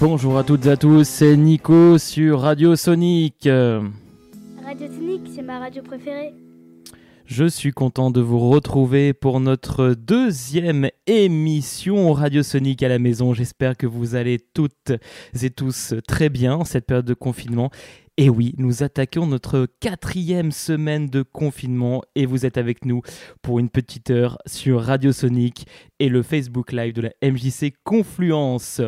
Bonjour à toutes et à tous, c'est Nico sur Radio Sonic. Radio Sonic, c'est ma radio préférée. Je suis content de vous retrouver pour notre deuxième émission Radio Sonic à la maison. J'espère que vous allez toutes et tous très bien en cette période de confinement et oui, nous attaquons notre quatrième semaine de confinement et vous êtes avec nous pour une petite heure sur Radio Sonic et le Facebook Live de la MJC Confluence.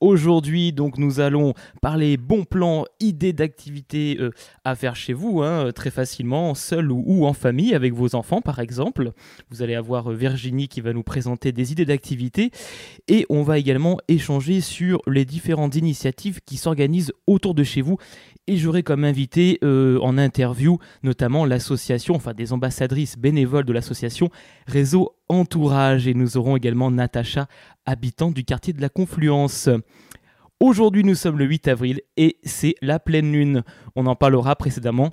Aujourd'hui, donc, nous allons parler bons plans, idées d'activités euh, à faire chez vous, hein, très facilement, seul ou, en famille, avec vos enfants par exemple. Vous allez avoir euh, Virginie qui va nous présenter des idées d'activités et on va également échanger sur les différentes initiatives qui s'organisent autour de chez vous et j'aurai comme invité euh, en interview notamment l'association, enfin des ambassadrices bénévoles de l'association Réseau Entourage. Et nous aurons également Natacha, habitante du quartier de la Confluence. Aujourd'hui, nous sommes le 8 avril et c'est la pleine lune. On en parlera précédemment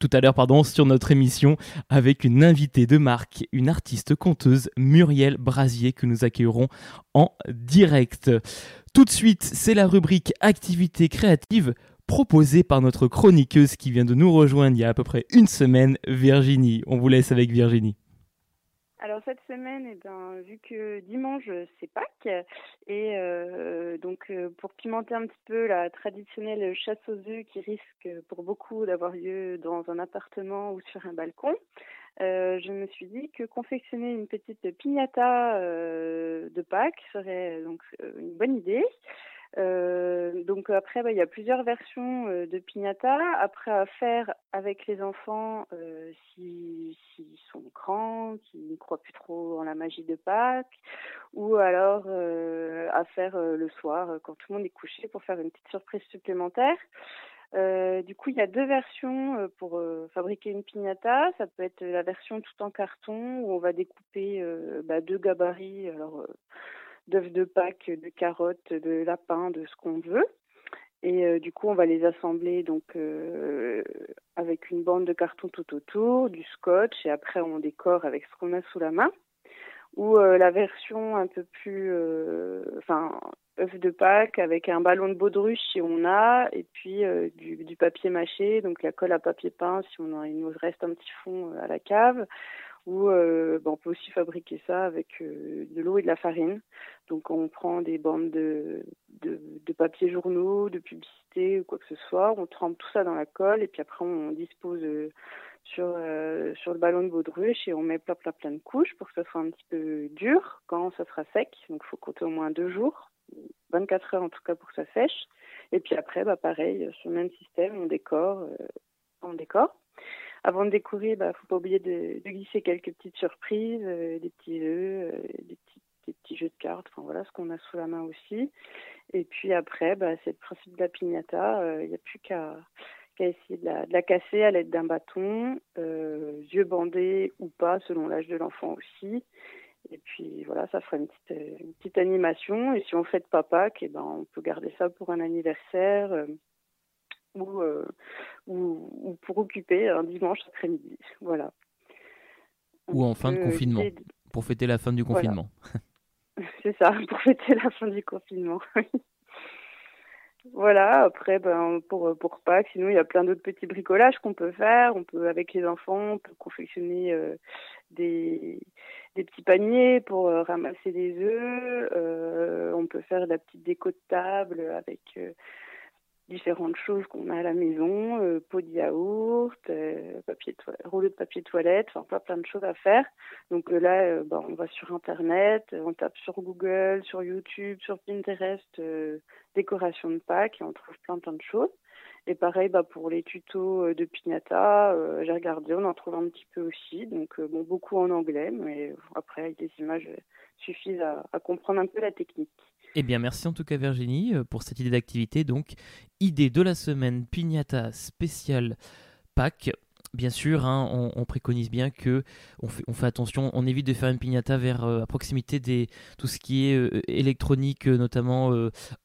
tout à l'heure pardon, sur notre émission avec une invitée de marque, une artiste conteuse, Muriel Brasier, que nous accueillerons en direct. Tout de suite, c'est la rubrique activité créative proposé par notre chroniqueuse qui vient de nous rejoindre il y a à peu près une semaine, Virginie. On vous laisse avec Virginie. Alors cette semaine, eh ben, vu que dimanche c'est Pâques, et euh, donc euh, pour pimenter un petit peu la traditionnelle chasse aux œufs qui risque pour beaucoup d'avoir lieu dans un appartement ou sur un balcon, euh, je me suis dit que confectionner une petite piñata de Pâques serait donc une bonne idée. Euh, donc après, bah, il y a plusieurs versions euh, de piñata. Après, à faire avec les enfants euh, s'ils sont grands, qui ne croient plus trop en la magie de Pâques, ou alors à faire le soir quand tout le monde est couché pour faire une petite surprise supplémentaire. du coup, il y a deux versions pour fabriquer une piñata. Ça peut être la version tout en carton où on va découper bah, deux gabarits. Alors d'œufs de Pâques, de carottes, de lapins, de ce qu'on veut. Et euh, du coup, on va les assembler donc euh, avec une bande de carton tout autour, du scotch, et après on décore avec ce qu'on a sous la main. Ou euh, la version un peu plus, enfin, œuf de Pâques avec un ballon de baudruche si on a, et puis du, papier mâché, donc la colle à papier peint si on a, il nous reste un petit fond à la cave ou euh, ben, on peut aussi fabriquer ça avec euh, de l'eau et de la farine. Donc on prend des bandes de, de, papier journaux, de publicité ou quoi que ce soit, on trempe tout ça dans la colle et puis après on dispose euh, sur, sur le ballon de baudruche et on met plein plein plein de couches pour que ça soit un petit peu dur quand ça sera sec. Donc il faut compter au moins deux jours, 24 heures en tout cas pour que ça sèche. Et puis après, bah pareil, sur le même système, on décore, on décore avant de découvrir, bah, faut pas oublier de, glisser quelques petites surprises, euh, des petits œufs, euh, des, petits, jeux de cartes, enfin voilà ce qu'on a sous la main aussi. Et puis après, bah, c'est le principe de la piñata. Il euh, n'y a plus qu'à essayer de la, casser à l'aide d'un bâton, yeux bandés ou pas, selon l'âge de l'enfant aussi. Et puis voilà, ça fera une petite, une petite animation. Et si on fait de papa, eh ben, on peut garder ça pour un anniversaire ou, euh, ou, ou, pour occuper un dimanche après-midi. Voilà. Ou en fin de confinement, pour fêter la fin du confinement. C'est ça, pour fêter la fin du confinement. voilà, après, ben, pour, pour Pâques, sinon il y a plein d'autres petits bricolages qu'on peut faire. On peut, avec les enfants, on peut confectionner euh, des, des petits paniers pour euh, ramasser des œufs. on peut faire de la petite déco de table avec différentes choses qu'on a à la maison, euh, pot de yaourt, euh, papier rouleau de papier toilette, enfin pas plein de choses à faire. Donc euh, là, bah, on va sur Internet, on tape sur Google, sur YouTube, sur Pinterest, décoration de Pâques et on trouve plein plein de choses. Et pareil, bah, pour les tutos de Pignata, j'ai regardé, on en trouve un petit peu aussi. Donc bon, beaucoup en anglais, mais après, les images suffisent à, à comprendre un peu la technique. Eh bien, merci en tout cas Virginie euh, pour cette idée d'activité. Donc, idée de la semaine, pignata spéciale Pâques. Bien sûr, hein, on, préconise bien que on fait, attention, on évite de faire une piñata vers euh, à proximité des tout ce qui est euh, électronique, notamment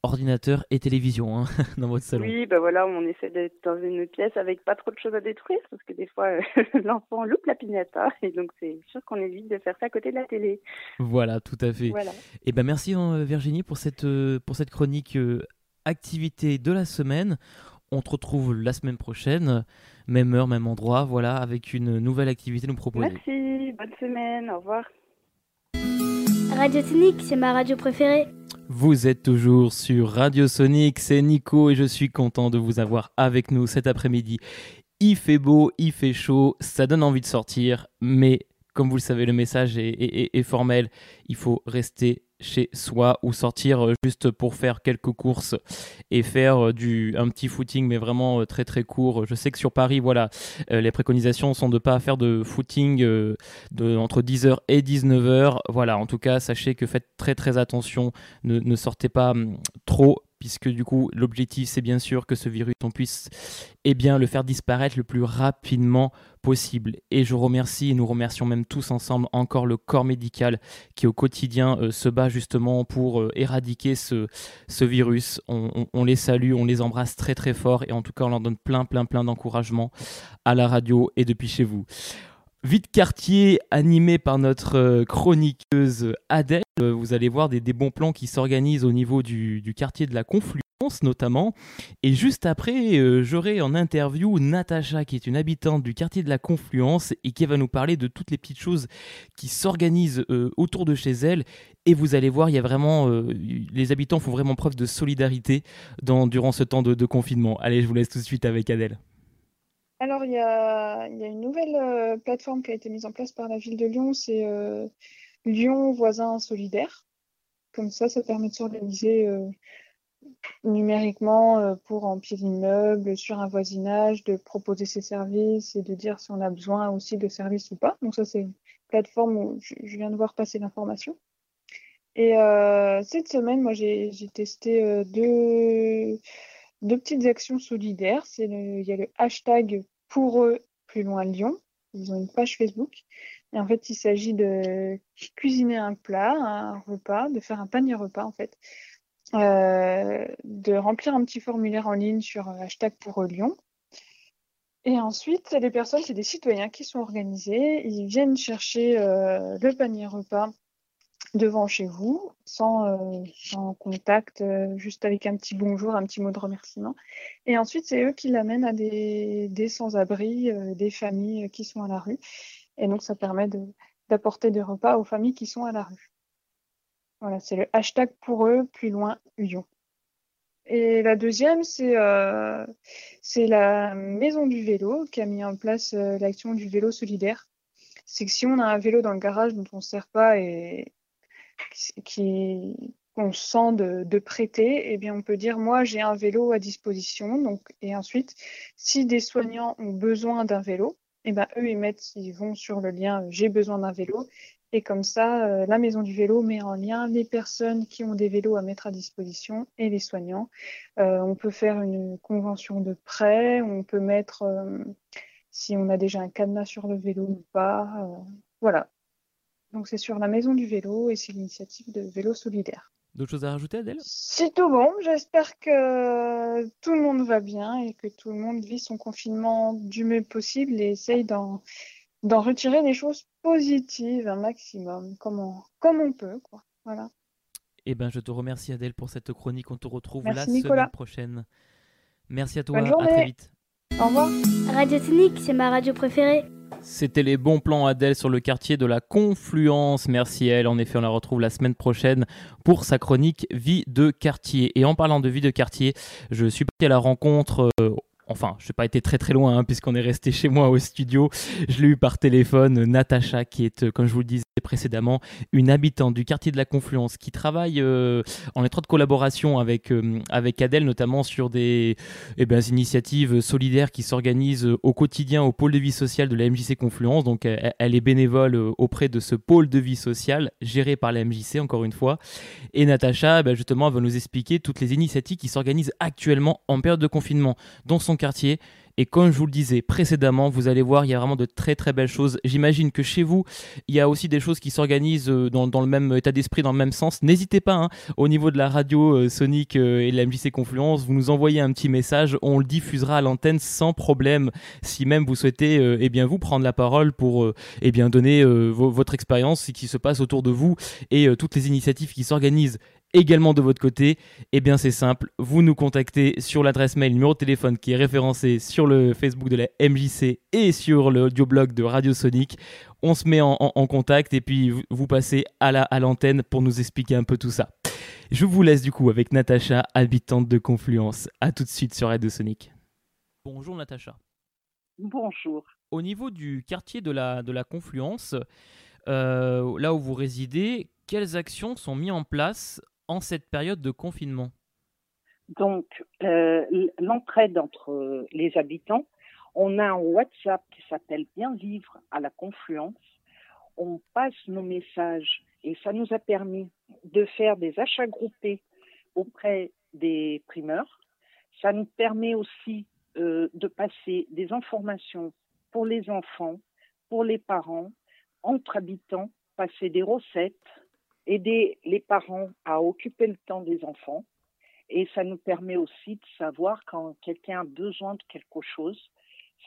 ordinateur et télévision hein, dans votre salon. Oui, ben voilà, on essaie d'être dans une pièce avec pas trop de choses à détruire parce que des fois l'enfant loupe la piñata et donc c'est sûr qu'on évite de faire ça à côté de la télé. Voilà, tout à fait. Et eh ben merci hein, Virginie pour cette pour cette chronique activité de la semaine. On te retrouve la semaine prochaine, même heure, même endroit, voilà, avec une nouvelle activité nous proposer. Merci, bonne semaine, au revoir. Radio Sonic, c'est ma radio préférée. Vous êtes toujours sur Radio Sonic, c'est Nico et je suis content de vous avoir avec nous cet après-midi. Il fait beau, il fait chaud, ça donne envie de sortir, mais comme vous le savez, le message est, formel. Il faut rester chez soi ou sortir euh, juste pour faire quelques courses et faire euh, du, un petit footing, mais vraiment euh, très très court. Je sais que sur Paris, voilà, les préconisations sont de pas faire de footing de, entre 10h et 19h. Voilà, en tout cas, sachez que faites très très attention. Ne, ne sortez pas hum, trop puisque du coup l'objectif c'est bien sûr que ce virus on puisse eh bien le faire disparaître le plus rapidement possible et je remercie et nous remercions même tous ensemble encore le corps médical qui au quotidien se bat justement pour euh, éradiquer ce, virus. On, on, les salue on les embrasse très très fort et en tout cas on leur donne plein plein plein d'encouragement à la radio et depuis chez vous Vite quartier animé par notre euh, chroniqueuse Adèle. Euh, vous allez voir des, bons plans qui s'organisent au niveau du, quartier de la Confluence notamment. Et juste après, euh, j'aurai en interview Natacha qui est une habitante du quartier de la Confluence et qui va nous parler de toutes les petites choses qui s'organisent autour de chez elle. Et vous allez voir, il y a vraiment, les habitants font vraiment preuve de solidarité dans, durant ce temps de confinement. Allez, je vous laisse tout de suite avec Adèle. Alors, il y a, une nouvelle euh, plateforme qui a été mise en place par la ville de Lyon, c'est euh, Lyon Voisins Solidaires. Comme ça, ça permet de s'organiser euh, numériquement pour remplir l'immeuble, sur un voisinage, de proposer ses services et de dire si on a besoin aussi de services ou pas. Donc ça, c'est une plateforme où je, viens de voir passer l'information. Et cette semaine, moi, j'ai testé deux deux petites actions solidaires. Il y a le hashtag pour eux plus loin Lyon. Ils ont une page Facebook. Et en fait, il s'agit de cuisiner un plat, un repas, de faire un panier repas en fait, euh, de remplir un petit formulaire en ligne sur hashtag pour eux Lyon. Et ensuite, les personnes, c'est des citoyens qui sont organisés. Ils viennent chercher euh, le panier repas devant chez vous, sans, euh, contact, euh, juste avec un petit bonjour, un petit mot de remerciement. Et ensuite, c'est eux qui l'amènent à des, des sans-abri, euh, des familles qui sont à la rue. Et donc, ça permet d'apporter des repas aux familles qui sont à la rue. Voilà, c'est le hashtag pour eux, plus loin, Lyon. Et la deuxième, c'est c'est la Maison du Vélo qui a mis en place l'action du vélo solidaire. C'est que si on a un vélo dans le garage dont on ne sert pas et, qui qu'on sent de, prêter, eh bien on peut dire moi j'ai un vélo à disposition. Donc et ensuite, si des soignants ont besoin d'un vélo, eh ben eux ils mettent, ils vont sur le lien j'ai besoin d'un vélo et comme ça, euh, la maison du vélo met en lien les personnes qui ont des vélos à mettre à disposition et les soignants. Euh, on peut faire une convention de prêt, on peut mettre euh, si on a déjà un cadenas sur le vélo ou pas. voilà, donc c'est sur la Maison du Vélo et c'est l'initiative de Vélo Solidaire. D'autres choses à rajouter, Adèle? C'est tout bon. J'espère que tout le monde va bien et que tout le monde vit son confinement du mieux possible et essaye d'en, retirer des choses positives un maximum, comme on, comme on peut. Quoi. Voilà. Eh ben, je te remercie, Adèle, pour cette chronique. On te retrouve la semaine prochaine. Merci à toi. À très vite. Au revoir. Radio Technique, c'est ma radio préférée. C'était les bons plans Adèle sur le quartier de la Confluence. Merci elle. En effet, on la retrouve la semaine prochaine pour sa chronique Vie de quartier. Et en parlant de vie de quartier, je suis parti à la rencontre euh, enfin, je n'ai pas été très très loin hein, puisqu'on est resté chez moi au studio. Je l'ai eu par téléphone, Natacha, qui est, euh, comme je vous le disais précédemment, une habitante du quartier de la Confluence qui travaille euh, en étroite collaboration avec, euh, avec Adèle, notamment sur des eh ben, initiatives solidaires qui s'organisent au quotidien au pôle de vie sociale de la MJC Confluence. Donc, elle, est bénévole auprès de ce pôle de vie sociale géré par la MJC, encore une fois. Et Natacha, ben, justement, va nous expliquer toutes les initiatives qui s'organisent actuellement en période de confinement dans son quartier. Et comme je vous le disais précédemment, vous allez voir, il y a vraiment de très très belles choses. J'imagine que chez vous, il y a aussi des choses qui s'organisent euh, dans, le même état d'esprit, dans le même sens. N'hésitez pas, hein, au niveau de la radio euh, Sonic euh, et de la MJC Confluence, vous nous envoyez un petit message, on le diffusera à l'antenne sans problème. Si même vous souhaitez, eh bien vous prendre la parole pour, eh bien donner votre expérience, ce qui se passe autour de vous et toutes les initiatives qui s'organisent également de votre côté, eh bien c'est simple, vous nous contactez sur l'adresse mail, numéro de téléphone qui est référencé sur le Facebook de la MJC et sur le audioblog de Radio Sonic. On se met en, contact et puis vous passez à l'antenne pour nous expliquer un peu tout ça. Je vous laisse du coup avec Natacha, habitante de Confluence. A tout de suite sur Radio Sonic. Bonjour Natacha. Bonjour. Au niveau du quartier de la, de la Confluence, euh, là où vous résidez, quelles actions sont mises en place en cette période de confinement Donc, euh, l'entraide entre les habitants, on a un WhatsApp qui s'appelle Bien vivre à la Confluence. On passe nos messages et ça nous a permis de faire des achats groupés auprès des primeurs. Ça nous permet aussi euh, de passer des informations pour les enfants, pour les parents, entre habitants, passer des recettes, aider les parents à occuper le temps des enfants. Et ça nous permet aussi de savoir quand quelqu'un a besoin de quelque chose,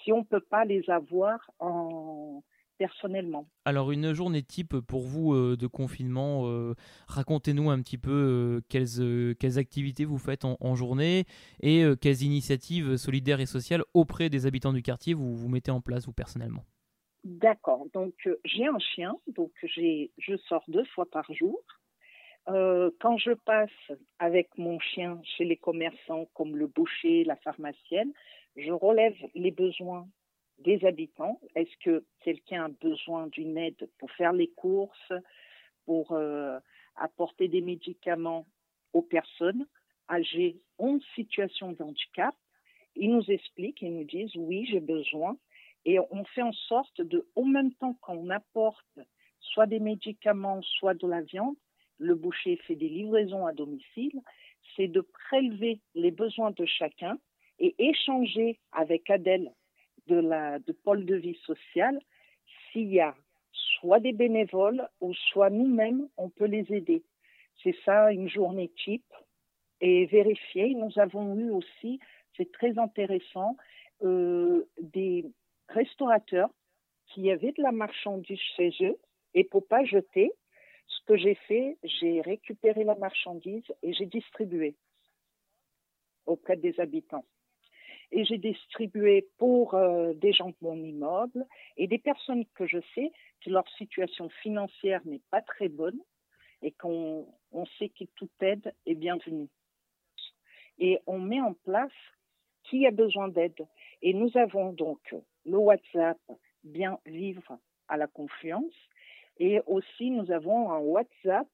si on ne peut pas les avoir en, personnellement. Alors une journée type pour vous euh, de confinement, euh, racontez-nous un petit peu euh, quelles, activités vous faites en, journée et quelles initiatives solidaires et sociales auprès des habitants du quartier vous mettez en place vous personnellement. D'accord, donc j'ai un chien, donc je sors deux fois par jour. quand je passe avec mon chien chez les commerçants comme le boucher, la pharmacienne, je relève les besoins des habitants. Est-ce que quelqu'un a besoin d'une aide pour faire les courses, pour euh, apporter des médicaments aux personnes âgées en situation de handicap? Ils nous expliquent, ils nous disent oui, j'ai besoin. Et on fait en sorte de, au même temps qu'on apporte soit des médicaments, soit de la viande, le boucher fait des livraisons à domicile, c'est de prélever les besoins de chacun et échanger avec Adèle, de, la, de pôle de vie sociale, s'il y a soit des bénévoles ou soit nous-mêmes, on peut les aider. C'est ça une journée type et vérifier. Nous avons eu aussi, c'est très intéressant, euh, des restaurateurs qui avaient de la marchandise chez eux et pour pas jeter, ce que j'ai fait, j'ai récupéré la marchandise et j'ai distribué auprès des habitants et j'ai distribué pour euh, des gens de mon immeuble et des personnes que je sais que leur situation financière n'est pas très bonne et qu'on on sait que toute aide est bienvenue. Et on met en place qui a besoin d'aide. Et nous avons donc le WhatsApp Bien Vivre à la Confluence et aussi nous avons un WhatsApp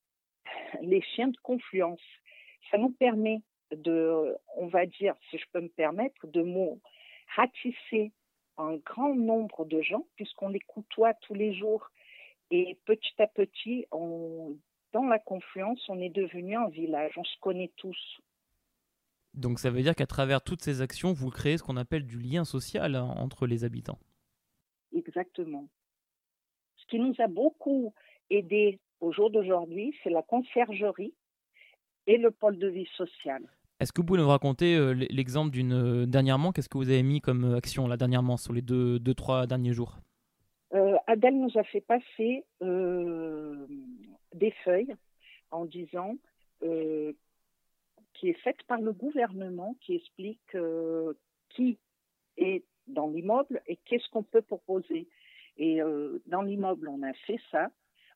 Les Chiens de Confluence. Ça nous permet de, on va dire, si je peux me permettre, de ratisser un grand nombre de gens, puisqu'on les côtoie tous les jours. Et petit à petit, dans la confluence, on est devenu un village, on se connaît tous. Donc ça veut dire qu'à travers toutes ces actions, vous créez ce qu'on appelle du lien social hein, entre les habitants. Exactement. Ce qui nous a beaucoup aidé au jour d'aujourd'hui, c'est la conciergerie et le pôle de vie sociale. Est-ce que vous pouvez nous raconter euh, l'exemple d'une euh, dernièrement Qu'est-ce que vous avez mis comme euh, action là dernièrement sur les deux, deux trois derniers jours? Adèle nous a fait passer des feuilles en disant qui est faite par le gouvernement qui explique qui est dans l'immeuble et qu'est-ce qu'on peut proposer. Et dans l'immeuble, on a fait ça,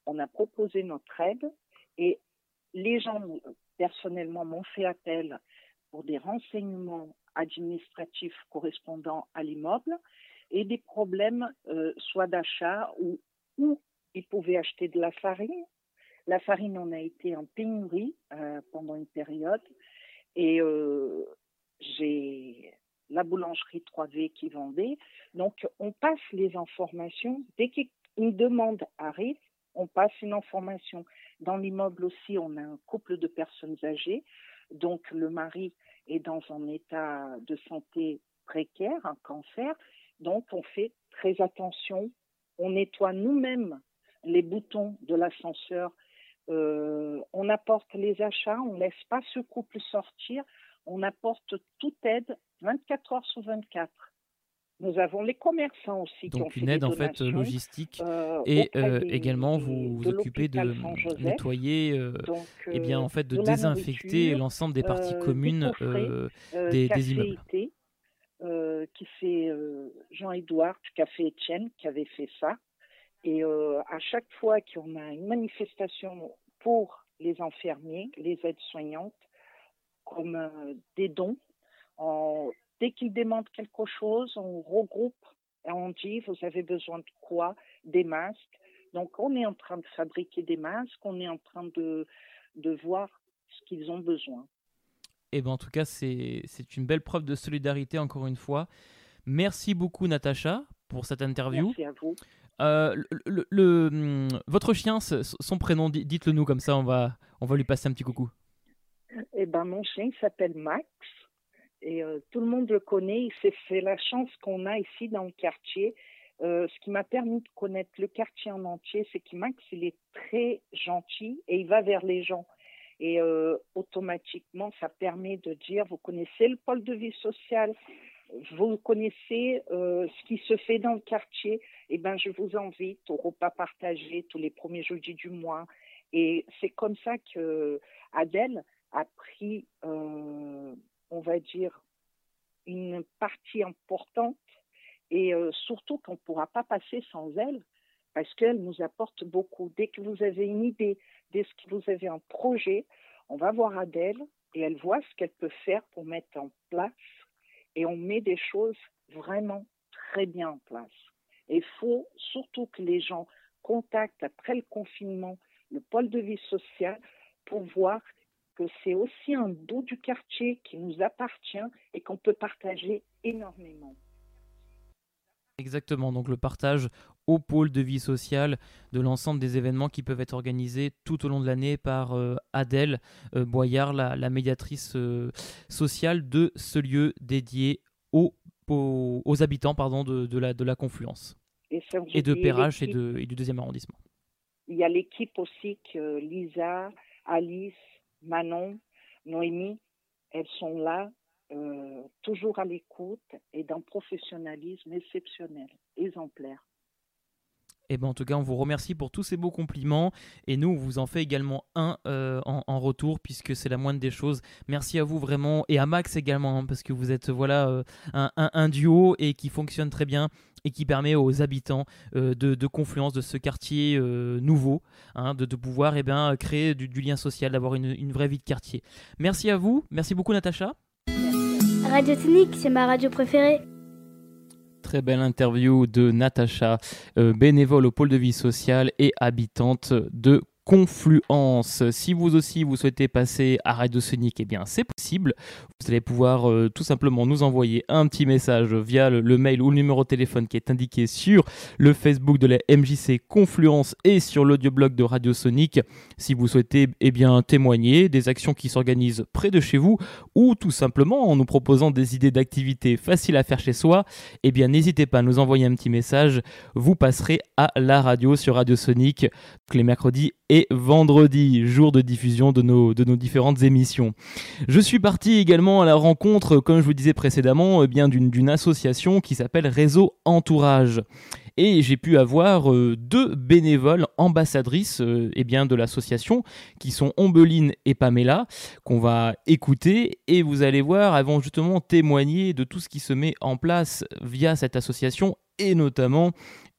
on a proposé notre aide et les gens personnellement m'ont fait appel pour des renseignements administratifs correspondant à l'immeuble et des problèmes euh, soit d'achat ou où ils pouvaient acheter de la farine. La farine en a été en pénurie euh, pendant une période et euh, j'ai la boulangerie 3V qui vendait. Donc on passe les informations. Dès qu'une demande arrive, on passe une information. Dans l'immeuble aussi, on a un couple de personnes âgées. Donc le mari est dans un état de santé précaire, un cancer. Donc on fait très attention. On nettoie nous-mêmes les boutons de l'ascenseur. Euh, on apporte les achats. On ne laisse pas ce couple sortir. On apporte toute aide 24 heures sur 24. Nous avons les commerçants aussi Donc qui ont une fait aide en fait logistique euh, et euh, des- également vous vous occupez de nettoyer euh, Donc, et bien euh, en fait de, désinfecter l'ensemble des parties communes des- des immeubles. Qui fait Jean-Édouard, Café Etienne, qui avait fait ça. Et euh, à chaque fois qu'on a une manifestation pour les infirmiers, les aides-soignantes, comme euh, des dons, on- dès qu'ils demandent quelque chose, on regroupe et on dit vous avez besoin de quoi? Des masques. Donc on est en train de fabriquer des masques, on est en train de, de voir ce qu'ils ont besoin. Et ben en tout cas c'est une belle preuve de solidarité encore une fois. Merci beaucoup Natacha pour cette interview. Merci à vous. Euh, hum, votre chien, son prénom, di- dites-le nous comme ça, on va, on va lui passer un petit coucou. Eh ben, mon chien s'appelle Max et euh, tout le monde le connaît. C'est la chance qu'on a ici dans le quartier. Euh, ce qui m'a permis de connaître le quartier en entier, c'est que Max, il est très gentil et il va vers les gens. Et automatiquement, ça permet de dire, vous connaissez le pôle de vie sociale, vous connaissez euh, ce qui se fait dans le quartier, eh ben, je vous invite au repas partagé tous les premiers jeudis du mois. Et c'est comme ça que Adèle a pris, euh, on va dire, une partie importante et euh, surtout qu'on ne pourra pas passer sans elle parce qu'elle nous apporte beaucoup. Dès que vous avez une idée, dès que vous avez un projet, on va voir Adèle et elle voit ce qu'elle peut faire pour mettre en place et on met des choses vraiment très bien en place. Il faut surtout que les gens contactent après le confinement le pôle de vie sociale pour voir que c'est aussi un bout du quartier qui nous appartient et qu'on peut partager énormément. Exactement, donc le partage au pôle de vie sociale de l'ensemble des événements qui peuvent être organisés tout au long de l'année par euh, Adèle euh, Boyard, la, la médiatrice euh, sociale de ce lieu dédié aux, aux, aux habitants pardon, de, de la, de la Confluence Et, de Perrache et, de, et du deuxième arrondissement. Il y a l'équipe aussi que Lisa, Alice, Manon, Noémie, elles sont là, euh, toujours à l'écoute et d'un professionnalisme exceptionnel, exemplaire. Et ben en tout cas, on vous remercie pour tous ces beaux compliments. Et nous, on vous en fait également un euh, en, retour, puisque c'est la moindre des choses. Merci à vous vraiment. Et à Max également, hein, parce que vous êtes voilà, euh, un, duo et qui fonctionne très bien et qui permet aux habitants euh, de, Confluence, de ce quartier nouveau, hein, de, pouvoir eh ben, créer du, lien social, d'avoir une, vraie vie de quartier. Merci à vous. Merci beaucoup, Natacha. Radio Tonique, c'est ma radio préférée. Très belle interview de Natacha, euh, bénévole au pôle de vie sociale et habitante de Confluence. Si vous aussi vous souhaitez passer à Radio Sonic, eh bien c'est possible. Vous allez pouvoir euh, tout simplement nous envoyer un petit message via le, mail ou le numéro de téléphone qui est indiqué sur le Facebook de la MJC Confluence et sur l'audioblog de Radio Sonic. Si vous souhaitez eh bien témoigner des actions qui s'organisent près de chez vous ou tout simplement en nous proposant des idées d'activités faciles à faire chez soi, eh bien n'hésitez pas à nous envoyer un petit message. Vous passerez à la radio sur Radio Sonic les mercredis et vendredis, jour de diffusion de nos, de nos différentes émissions. Je suis parti également à la rencontre, comme je vous disais précédemment, eh bien d'une d'une association qui s'appelle Réseau Entourage. Et j'ai pu avoir euh, deux bénévoles ambassadrices euh, eh bien, de l'association, qui sont Ombeline et Pamela, qu'on va écouter. Et vous allez voir, elles vont justement témoigner de tout ce qui se met en place via cette association, et notamment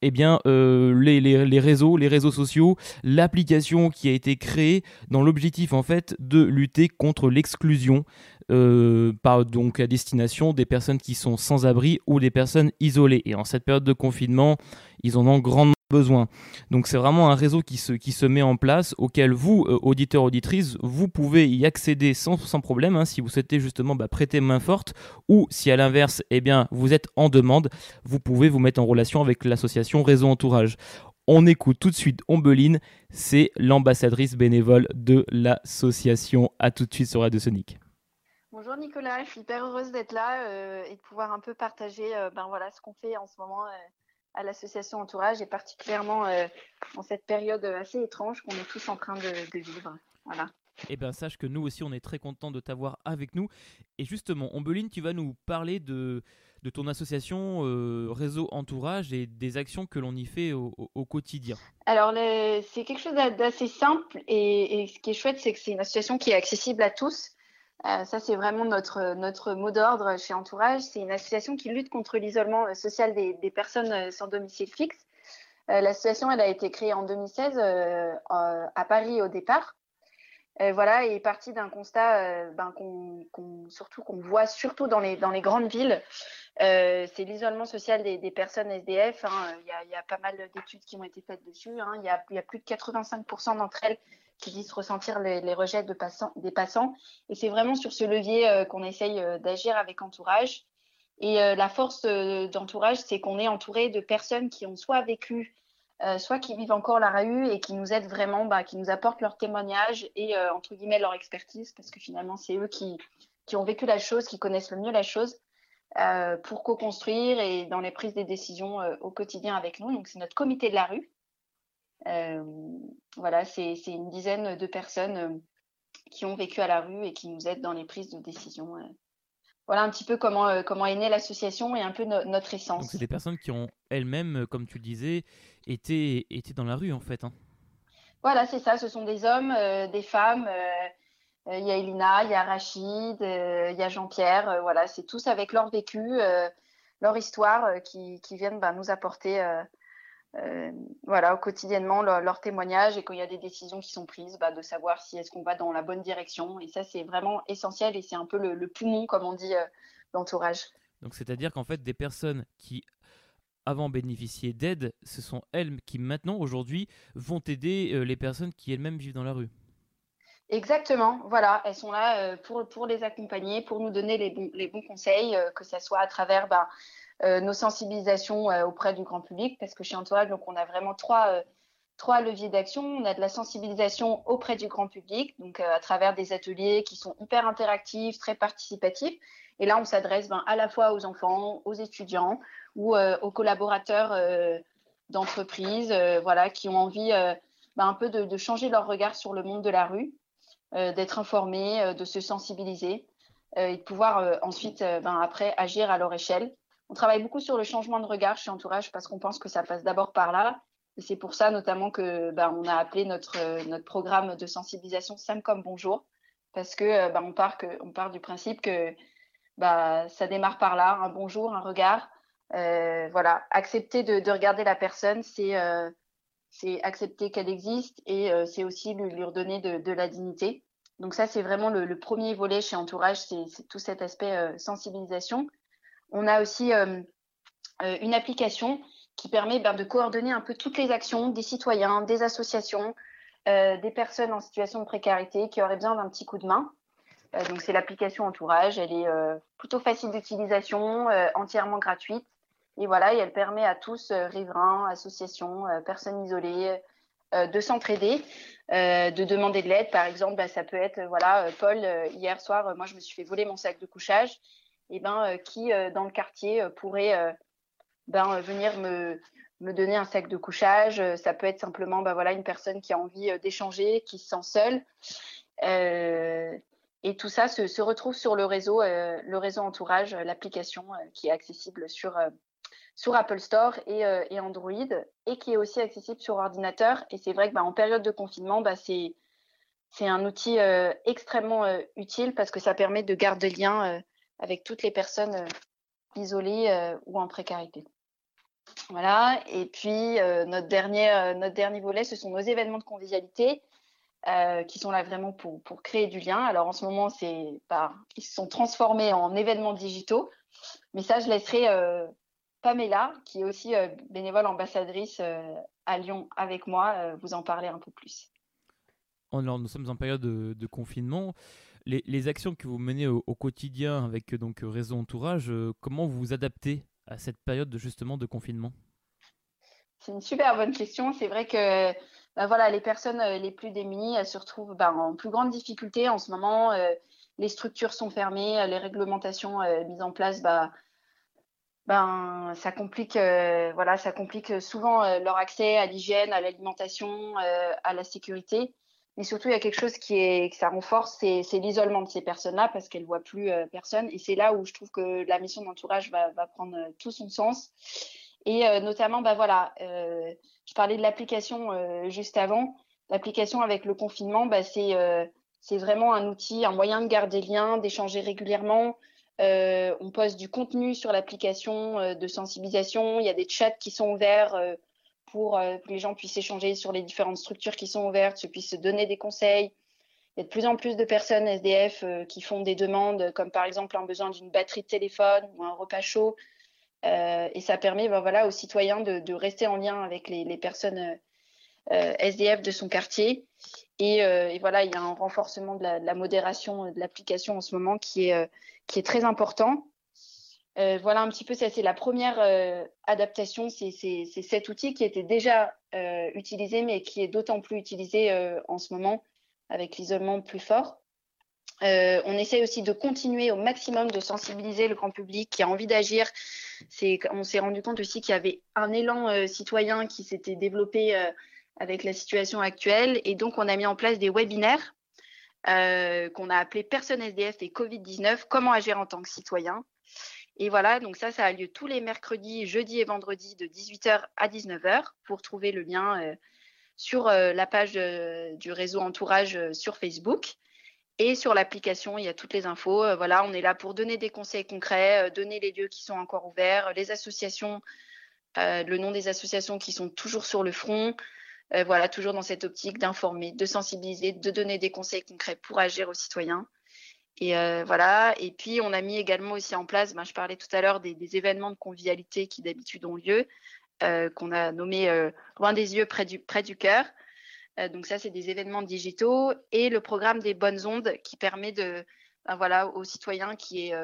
eh bien, euh, les, les- les réseaux, les réseaux sociaux, l'application qui a été créée dans l'objectif en fait de lutter contre l'exclusion euh, donc à destination des personnes qui sont sans abri ou des personnes isolées. Et en cette période de confinement, ils en ont grandement besoin. Donc c'est vraiment un réseau qui se, met en place, auquel vous, euh, auditeurs, auditrices, vous pouvez y accéder sans, problème, hein, si vous souhaitez justement bah, prêter main forte, ou si à l'inverse, eh bien, vous êtes en demande, vous pouvez vous mettre en relation avec l'association Réseau Entourage. On écoute tout de suite Ombeline, c'est l'ambassadrice bénévole de l'association. À tout de suite sur Radio Sonic. Bonjour Nicolas, je suis hyper heureuse d'être là euh, et de pouvoir un peu partager euh, ben voilà, ce qu'on fait en ce moment euh, à l'association Entourage et particulièrement en cette période assez étrange qu'on est tous en train de, de vivre. Voilà. Eh bien, sache que nous aussi, on est très content de t'avoir avec nous. Et justement, Ombeline, tu vas nous parler de, de ton association euh, Réseau Entourage et des actions que l'on y fait au, quotidien. Alors, c'est quelque chose d'assez simple et, ce qui est chouette, c'est que c'est une association qui est accessible à tous. Euh, ça, c'est vraiment notre, mot d'ordre chez Entourage. C'est une association qui lutte contre l'isolement euh, social des, personnes sans domicile fixe. L'association, elle a été créée en 2016 à Paris au départ. Euh, voilà, et est parti d'un constat euh, ben, qu'on, voit surtout dans les, grandes villes, euh, c'est l'isolement social des, personnes SDF. Hein. Il, y a, pas mal d'études qui ont été faites dessus. Hein. Il, y a, plus de 85% d'entre elles qui disent ressentir les, rejets des passants. Et c'est vraiment sur ce levier qu'on essaye d'agir avec Entourage. Et la force d'Entourage, c'est qu'on est entouré de personnes qui ont soit vécu euh, soit qui vivent encore la rue et qui nous aident vraiment, bah, qui nous apportent leur témoignage et euh, entre guillemets leur expertise, parce que finalement c'est eux qui, qui ont vécu la chose, qui connaissent le mieux la chose, euh, pour co-construire et dans les prises des décisions au quotidien avec nous. Donc c'est notre comité de la rue. Voilà, c'est une dizaine de personnes qui ont vécu à la rue et qui nous aident dans les prises de décision voilà un petit peu comment, euh, comment est née l'association et un peu notre essence. Donc c'est des personnes qui ont elles-mêmes, euh, comme tu le disais, été, été dans la rue en fait. Hein. Voilà, c'est ça, ce sont des hommes, euh, des femmes. Il y a Elina, il y a Rachid, il y a Jean-Pierre. voilà, c'est tous avec leur vécu, leur histoire qui, qui viennent bah, nous apporter euh, voilà, quotidiennement leur, leur, témoignage et quand il y a des décisions qui sont prises, bah, de savoir si est-ce qu'on va dans la bonne direction. Et ça, c'est vraiment essentiel et c'est un peu le, poumon, comme on dit, d'entourage. Euh, Donc, c'est-à-dire qu'en fait, des personnes qui avant bénéficiaient d'aide, ce sont elles qui maintenant, aujourd'hui, vont aider euh, les personnes qui elles-mêmes vivent dans la rue. Exactement, voilà, elles sont là pour, pour les accompagner, pour nous donner les bons, les bons conseils, que ce soit à travers bah, euh, nos sensibilisations euh, auprès du grand public, parce que chez Entourage, donc on a vraiment trois euh, trois leviers d'action. On a de la sensibilisation auprès du grand public, donc à travers des ateliers qui sont hyper interactifs, très participatifs. Et là, on s'adresse ben, à la fois aux enfants, aux étudiants ou aux collaborateurs d'entreprises, voilà, qui ont envie ben, un peu de, de, changer leur regard sur le monde de la rue, d'être informés, de se sensibiliser et de pouvoir ensuite, ben, après, agir à leur échelle on travaille beaucoup sur le changement de regard chez Entourage parce qu'on pense que ça passe d'abord par là. C'est pour ça notamment que ben, on a appelé notre, notre programme de sensibilisation Sam comme bonjour parce que ben, on, part que on part du principe que bah, ça démarre par là, un bonjour, un regard. Euh, voilà, accepter de, de, regarder la personne, c'est euh, accepter qu'elle existe et euh, c'est aussi lui, redonner de, la dignité. Donc ça, c'est vraiment le, premier volet chez Entourage, c'est tout cet aspect sensibilisation. On a aussi euh, euh, une application qui permet ben, de coordonner un peu toutes les actions des citoyens, des associations, euh, des personnes en situation de précarité qui auraient besoin d'un petit coup de main. donc c'est l'application Entourage, elle est plutôt facile d'utilisation, entièrement gratuite. Et voilà, elle permet à tous, riverains, associations, personnes isolées, de s'entraider, de demander de l'aide. Par exemple, ben, ça peut être, voilà, Paul, hier soir, moi je me suis fait voler mon sac de couchage eh ben, euh, qui euh, dans le quartier euh, pourrait ben, venir me, me donner un sac de couchage. Ça peut être simplement ben, voilà, une personne qui a envie d'échanger, qui se sent seule. et tout ça se, se, retrouve sur le réseau, le réseau Entourage, l'application qui est accessible sur, sur Apple Store et, et, Android et qui est aussi accessible sur ordinateur. Et c'est vrai que ben, en période de confinement, ben, c'est c'est un outil extrêmement utile parce que ça permet de garder le lien avec toutes les personnes euh, isolées euh, ou en précarité. Voilà. Et puis euh, notre dernier notre dernier volet, ce sont nos événements de convivialité. qui sont là vraiment pour, créer du lien. Alors en ce moment, bah, ils se sont transformés en événements digitaux, mais ça, je laisserai Pamela, qui est aussi bénévole ambassadrice à Lyon avec moi, vous en parler un peu plus. Alors, nous sommes en période de, de confinement les, actions que vous menez au, quotidien avec donc Réseau Entourage, euh, comment vous vous adaptez à cette période de, justement de confinement? C'est une super bonne question. C'est vrai que bah voilà, les personnes euh, les plus démunies se retrouvent bah, en plus grande difficulté en ce moment. Euh, les structures sont fermées, les réglementations mises en place, bah, ben ça complique voilà ça complique souvent leur accès à l'hygiène à l'alimentation à la sécurité Mais surtout, il y a quelque chose qui est que ça renforce, c'est l'isolement de ces personnes-là parce qu'elles voient plus personne. Et c'est là où je trouve que la mission d'entourage va, va, prendre tout son sens. Et notamment, bah voilà, je parlais de l'application juste avant. L'application avec le confinement, bah, c'est c'est vraiment un outil, un moyen de garder lien, d'échanger régulièrement. Euh, on poste du contenu sur l'application euh, de sensibilisation. Il y a des chats qui sont ouverts euh, pour que les gens puissent échanger sur les différentes structures qui sont ouvertes, se puissent se donner des conseils. Il y a de plus en plus de personnes SDF qui font des demandes, comme par exemple un besoin d'une batterie de téléphone ou un repas chaud. et ça permet ben, voilà, aux citoyens de, rester en lien avec les, personnes SDF de son quartier. Et, voilà, il y a un renforcement de la, modération de l'application en ce moment qui est très important. Euh, voilà un petit peu, ça c'est la première euh, adaptation, c'est cet outil qui était déjà euh, utilisé, mais qui est d'autant plus utilisé en ce moment avec l'isolement plus fort. on essaie aussi de continuer au maximum de sensibiliser le grand public qui a envie d'agir. On s'est rendu compte aussi qu'il y avait un élan citoyen qui s'était développé avec la situation actuelle, et donc on a mis en place des webinaires qu'on a appelé Personne SDF et Covid-19, comment agir en tant que citoyen. Et voilà, donc ça, ça a lieu tous les mercredis, jeudis et vendredis de 18h à 19h pour trouver le lien euh, sur euh, la page du réseau Entourage sur Facebook. Et sur l'application, il y a toutes les infos. voilà, on est là pour donner des conseils concrets, donner les lieux qui sont encore ouverts, les associations, le nom des associations qui sont toujours sur le front, euh, voilà, toujours dans cette optique d'informer, de sensibiliser, de donner des conseils concrets pour agir aux citoyens. Et euh, voilà. Et puis, on a mis également aussi en place, ben, je parlais tout à l'heure des, événements de convivialité qui d'habitude ont lieu, euh, qu'on a nommé loin des yeux, près du, près du cœur. donc ça, c'est des événements digitaux et le programme des bonnes ondes qui permet de, ben, voilà, aux citoyens qui est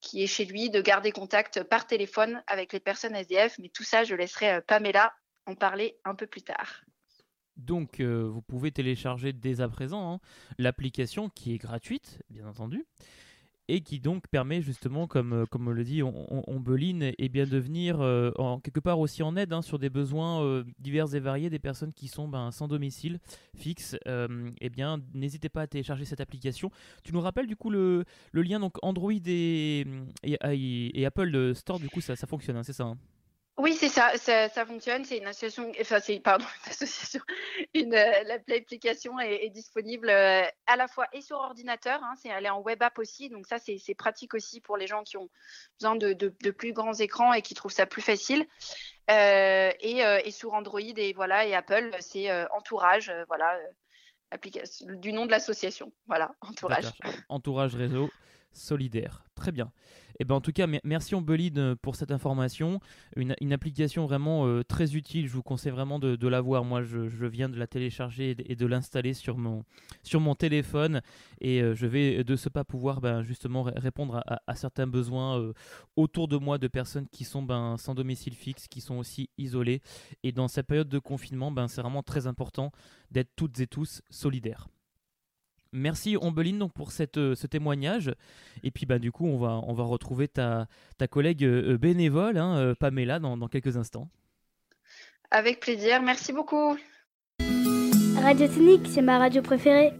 qui est chez lui de garder contact par téléphone avec les personnes SDF. Mais tout ça, je laisserai Pamela en parler un peu plus tard. Donc, euh, vous pouvez télécharger dès à présent hein, l'application qui est gratuite, bien entendu, et qui donc permet justement, comme, euh, comme le dit Ombeline, et eh bien de venir euh, en, quelque part aussi en aide hein, sur des besoins divers et variés des personnes qui sont ben, sans domicile fixe. eh bien, n'hésitez pas à télécharger cette application. Tu nous rappelles du coup le, lien donc Android et, Apple Store, du coup ça, ça fonctionne, hein, c'est ça oui, c'est ça, ça, fonctionne. C'est une association, enfin, c'est, pardon, une association. Une, euh, l'application est, disponible euh, à la fois et sur ordinateur, hein, c'est, elle est en web app aussi, donc ça, c'est, pratique aussi pour les gens qui ont besoin de, plus grands écrans et qui trouvent ça plus facile. Euh, et, sur Android et voilà et Apple, c'est Entourage, voilà, application, du nom de l'association, voilà, Entourage. Entourage réseau solidaire, très bien. Et eh ben en tout cas, merci Ombeline euh, pour cette information. Une, application vraiment euh, très utile. Je vous conseille vraiment de, de l'avoir. Moi, je, viens de la télécharger et de, l'installer sur mon, sur mon téléphone. Et euh, je vais de ce pas pouvoir ben, justement répondre à, certains besoins autour de moi de personnes qui sont ben, sans domicile fixe, qui sont aussi isolées. Et dans cette période de confinement, ben, c'est vraiment très important d'être toutes et tous solidaires. Merci Ombeline donc pour cette, euh, ce témoignage. Et puis bah, du coup, on va, on va retrouver ta, ta collègue euh, bénévole, hein, euh, Pamela, dans, dans quelques instants. Avec plaisir, merci beaucoup. Radio Technique, c'est ma radio préférée.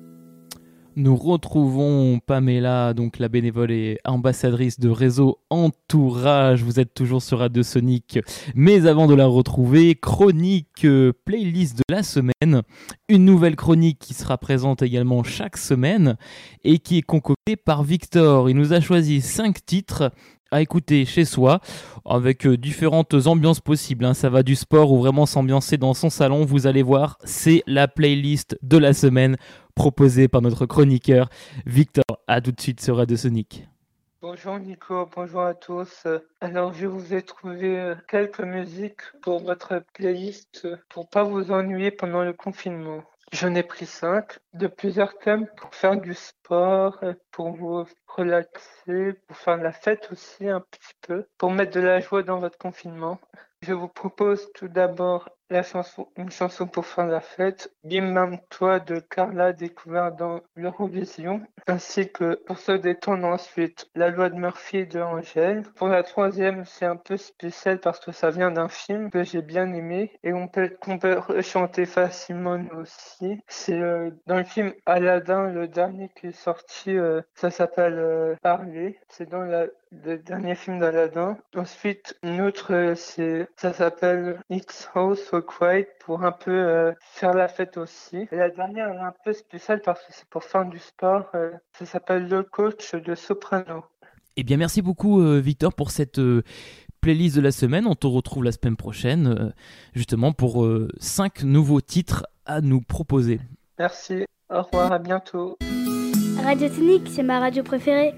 Nous retrouvons Pamela, donc la bénévole et ambassadrice de réseau Entourage. Vous êtes toujours sur Radio Sonic. Mais avant de la retrouver, chronique euh, playlist de la semaine. Une nouvelle chronique qui sera présente également chaque semaine et qui est concoctée par Victor. Il nous a choisi cinq titres à écouter chez soi avec euh, différentes ambiances possibles. Hein. Ça va du sport ou vraiment s'ambiancer dans son salon. Vous allez voir, c'est la playlist de la semaine proposée par notre chroniqueur Victor. À tout de suite sur Radio Sonic. Bonjour Nico, bonjour à tous. Alors je vous ai trouvé euh, quelques musiques pour votre playlist pour pas vous ennuyer pendant le confinement. J'en ai pris cinq de plusieurs thèmes pour faire du sport, pour vous relaxer, pour faire la fête aussi un petit peu, pour mettre de la joie dans votre confinement. Je vous propose tout d'abord la chanson, une chanson pour faire la fête, Bim Toi de Carla découvert dans l'Eurovision, ainsi que pour se détendre ensuite, La loi de Murphy de Angèle. Pour la troisième, c'est un peu spécial parce que ça vient d'un film que j'ai bien aimé et on peut, qu'on peut chanter facilement aussi. C'est euh, dans le film Aladdin, le dernier qui est sorti, euh, ça s'appelle euh, Parler. C'est dans la, le dernier film d'Aladdin. Ensuite, une autre, c'est, ça s'appelle It's House So Quiet pour un peu euh, faire la fête aussi. Et la dernière, elle est un peu spéciale parce que c'est pour faire du sport. euh, ça s'appelle Le Coach de Soprano. Eh bien, merci beaucoup, euh, Victor, pour cette euh, playlist de la semaine. On te retrouve la semaine prochaine, euh, justement, pour euh, cinq nouveaux titres à nous proposer. Merci. Au revoir, à bientôt. Radio Tonique, c'est ma radio préférée.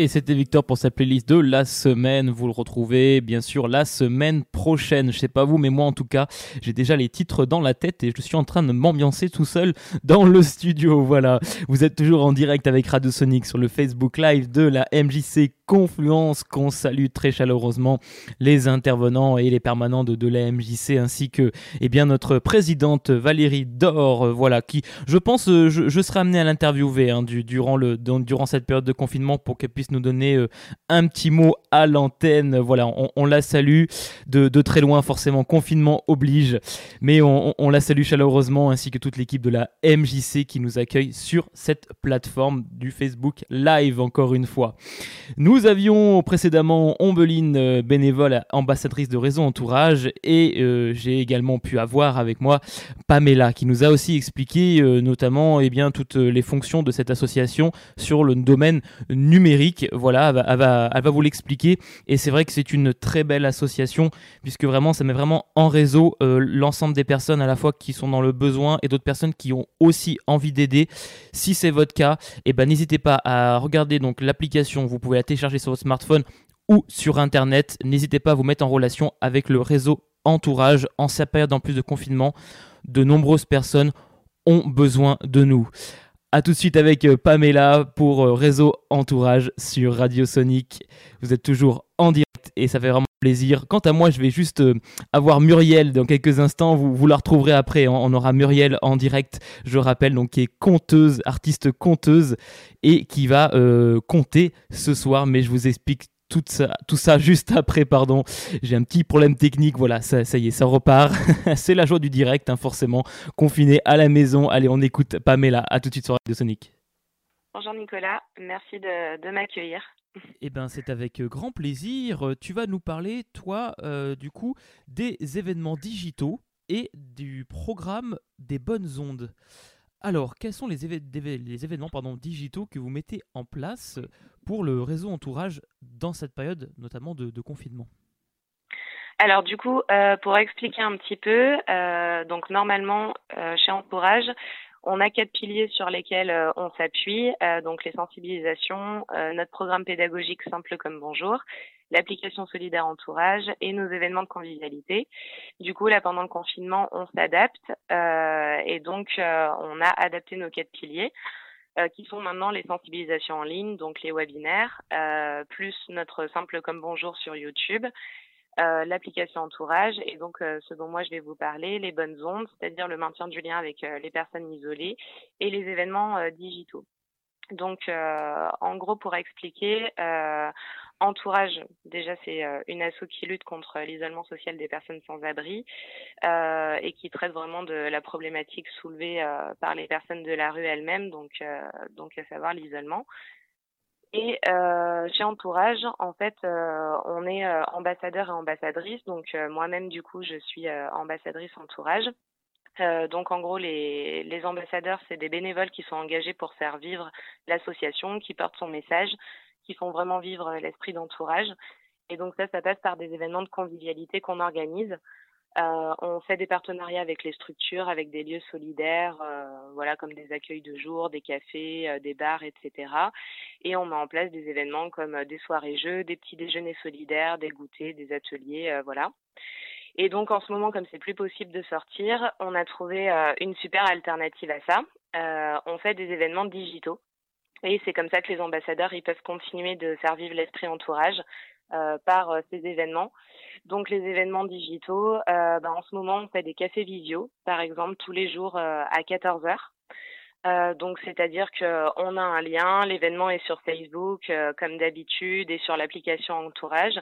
Et c'était Victor pour sa playlist de la semaine. Vous le retrouvez bien sûr la semaine prochaine. Je sais pas vous, mais moi en tout cas, j'ai déjà les titres dans la tête et je suis en train de m'ambiancer tout seul dans le studio. Voilà. Vous êtes toujours en direct avec Radio Sonic sur le Facebook Live de la MJC Confluence qu'on salue très chaleureusement les intervenants et les permanents de, de la MJC ainsi que eh bien, notre présidente Valérie Dor, euh, voilà, qui je pense euh, je, serai amené à l'interviewer hein, du- durant, le, durant cette période de confinement pour qu'elle puisse nous donner euh, un petit mot à l'antenne. Voilà, on, la salue de, très loin, forcément, confinement oblige, mais on, la salue chaleureusement ainsi que toute l'équipe de la MJC qui nous accueille sur cette plateforme du Facebook Live encore une fois. Nous avions précédemment Ombeline, euh, bénévole ambassadrice de Réseau Entourage, et euh, j'ai également pu avoir avec moi Pamela, qui nous a aussi expliqué notamment eh bien, toutes les fonctions de cette association sur le domaine numérique. Voilà, elle va, vous l'expliquer, et c'est vrai que c'est une très belle association, puisque vraiment, ça met vraiment en réseau euh, l'ensemble des personnes à la fois qui sont dans le besoin et d'autres personnes qui ont aussi envie d'aider. Si c'est votre cas, eh ben, n'hésitez pas à regarder donc l'application, vous pouvez la télécharger sur votre smartphone ou sur internet. N'hésitez pas à vous mettre en relation avec le réseau Entourage. En cette période en plus de confinement, de nombreuses personnes ont besoin de nous. A tout de suite avec euh, Pamela pour euh, Réseau Entourage sur Radio Sonic. Vous êtes toujours en direct et ça fait vraiment plaisir. Quant à moi, je vais juste euh, avoir Muriel dans quelques instants. Vous, la retrouverez après. On aura Muriel en direct, je rappelle, donc qui est conteuse, artiste conteuse et qui va compter ce soir. Mais je vous explique tout ça, tout ça juste après, pardon. J'ai un petit problème technique, voilà, ça, ça y est, ça repart. C'est la joie du direct, hein, forcément. Confiné à la maison. Allez, on écoute Pamela. À tout de suite sur Radio Sonic. Bonjour Nicolas, merci de, de m'accueillir. Eh ben, c'est avec euh, grand plaisir. Euh, Tu vas nous parler, toi, euh, du coup, des événements digitaux et du programme des bonnes ondes. Alors, quels sont les, événements digitaux que vous mettez en place pour le réseau entourage dans cette période, notamment de, confinement? Alors du coup, euh, pour expliquer un petit peu, euh, donc normalement euh, chez Entourage, on a quatre piliers sur lesquels on s'appuie, donc les sensibilisations, notre programme pédagogique simple comme bonjour, l'application solidaire entourage et nos événements de convivialité. Du coup, là pendant le confinement, on s'adapte euh, et donc euh, on a adapté nos quatre piliers. euh, qui sont maintenant les sensibilisations en ligne, donc les webinaires, plus notre simple comme bonjour sur YouTube, l'application entourage et donc ce dont moi je vais vous parler, les bonnes ondes, c'est-à-dire le maintien du lien avec les personnes isolées et les événements digitaux. Donc euh, en gros pour expliquer, euh, Entourage, déjà c'est euh, une asso qui lutte contre l'isolement social des personnes sans abri euh, et qui traite vraiment de la problématique soulevée euh, par les personnes de la rue elles-mêmes, donc, euh, donc à savoir l'isolement. Et chez Entourage, en fait, on est ambassadeur et ambassadrice. Donc moi-même, du coup, je suis ambassadrice Entourage. Euh, donc en gros, les, les ambassadeurs, c'est des bénévoles qui sont engagés pour faire vivre l'association, qui portent son message, qui font vraiment vivre l'esprit d'entourage. Et donc ça, ça passe par des événements de convivialité qu'on organise. Euh, on fait des partenariats avec les structures, avec des lieux solidaires, euh, voilà, comme des accueils de jour, des cafés, des bars, etc. Et on met en place des événements comme des soirées jeux, des petits déjeuners solidaires, des goûters, des ateliers, voilà. Et donc en ce moment, comme c'est plus possible de sortir, on a trouvé euh, une super alternative à ça. Euh, on fait des événements digitaux. Et c'est comme ça que les ambassadeurs ils peuvent continuer de faire vivre l'esprit entourage par ces événements. Donc les événements digitaux, ben, en ce moment on fait des cafés visio, par exemple tous les jours à 14 heures. Euh, donc, c'est-à-dire qu'on a un lien, l'événement est sur Facebook euh, comme d'habitude et sur l'application Entourage.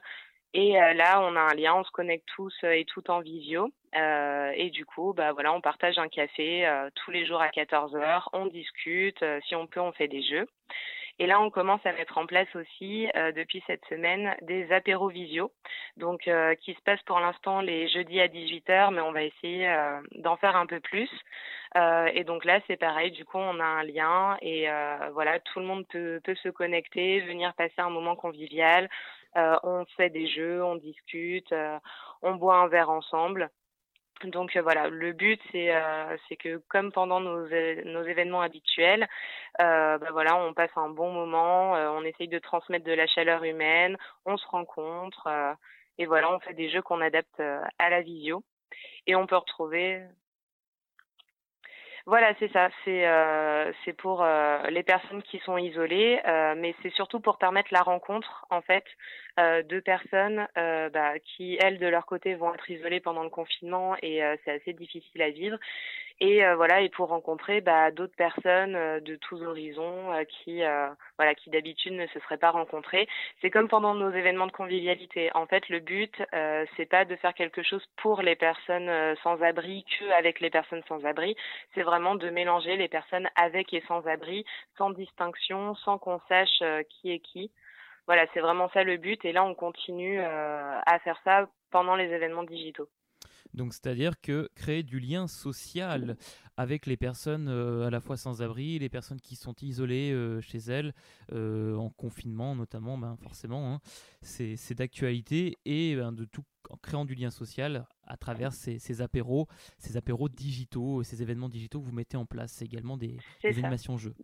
Et euh, là, on a un lien, on se connecte tous et tout en visio. et du coup, bah voilà, on partage un café tous les jours à 14 heures, on discute, si on peut, on fait des jeux. Et là, on commence à mettre en place aussi, euh, depuis cette semaine, des apéros visio, donc euh, qui se passent pour l'instant les jeudis à 18h, mais on va essayer euh, d'en faire un peu plus. et donc là, c'est pareil, du coup, on a un lien et voilà, tout le monde peut, peut se connecter, venir passer un moment convivial. On fait des jeux, on discute, on boit un verre ensemble. Donc euh, voilà, le but c'est euh, c'est que comme pendant nos, nos événements habituels, euh, bah, voilà, on passe un bon moment, on essaye de transmettre de la chaleur humaine, on se rencontre et voilà, on fait des jeux qu'on adapte à la visio et on peut retrouver voilà, c'est ça. C'est euh, pour euh, les personnes qui sont isolées, euh, mais c'est surtout pour permettre la rencontre en fait de personnes bah, qui elles de leur côté vont être isolées pendant le confinement et c'est assez difficile à vivre et euh, voilà et pour rencontrer bah, d'autres personnes euh, de tous horizons euh, qui voilà qui d'habitude ne se seraient pas rencontrées. C'est comme pendant nos événements de convivialité. En fait le but c'est pas de faire quelque chose pour les personnes sans abri que avec les personnes sans abri. C'est vraiment de mélanger les personnes avec et sans abri sans distinction sans qu'on sache qui est qui. Voilà c'est vraiment ça le but. Et là on continue à faire ça pendant les événements digitaux donc, c'est-à-dire que créer du lien social avec les personnes euh, à la fois sans abri, les personnes qui sont isolées euh, chez elles, euh, en confinement notamment, ben, forcément, hein, c'est d'actualité et ben, de tout en créant du lien social à travers ces, apéros, ces apéros digitaux, ces événements digitaux que vous mettez en place, également des, animations jeux.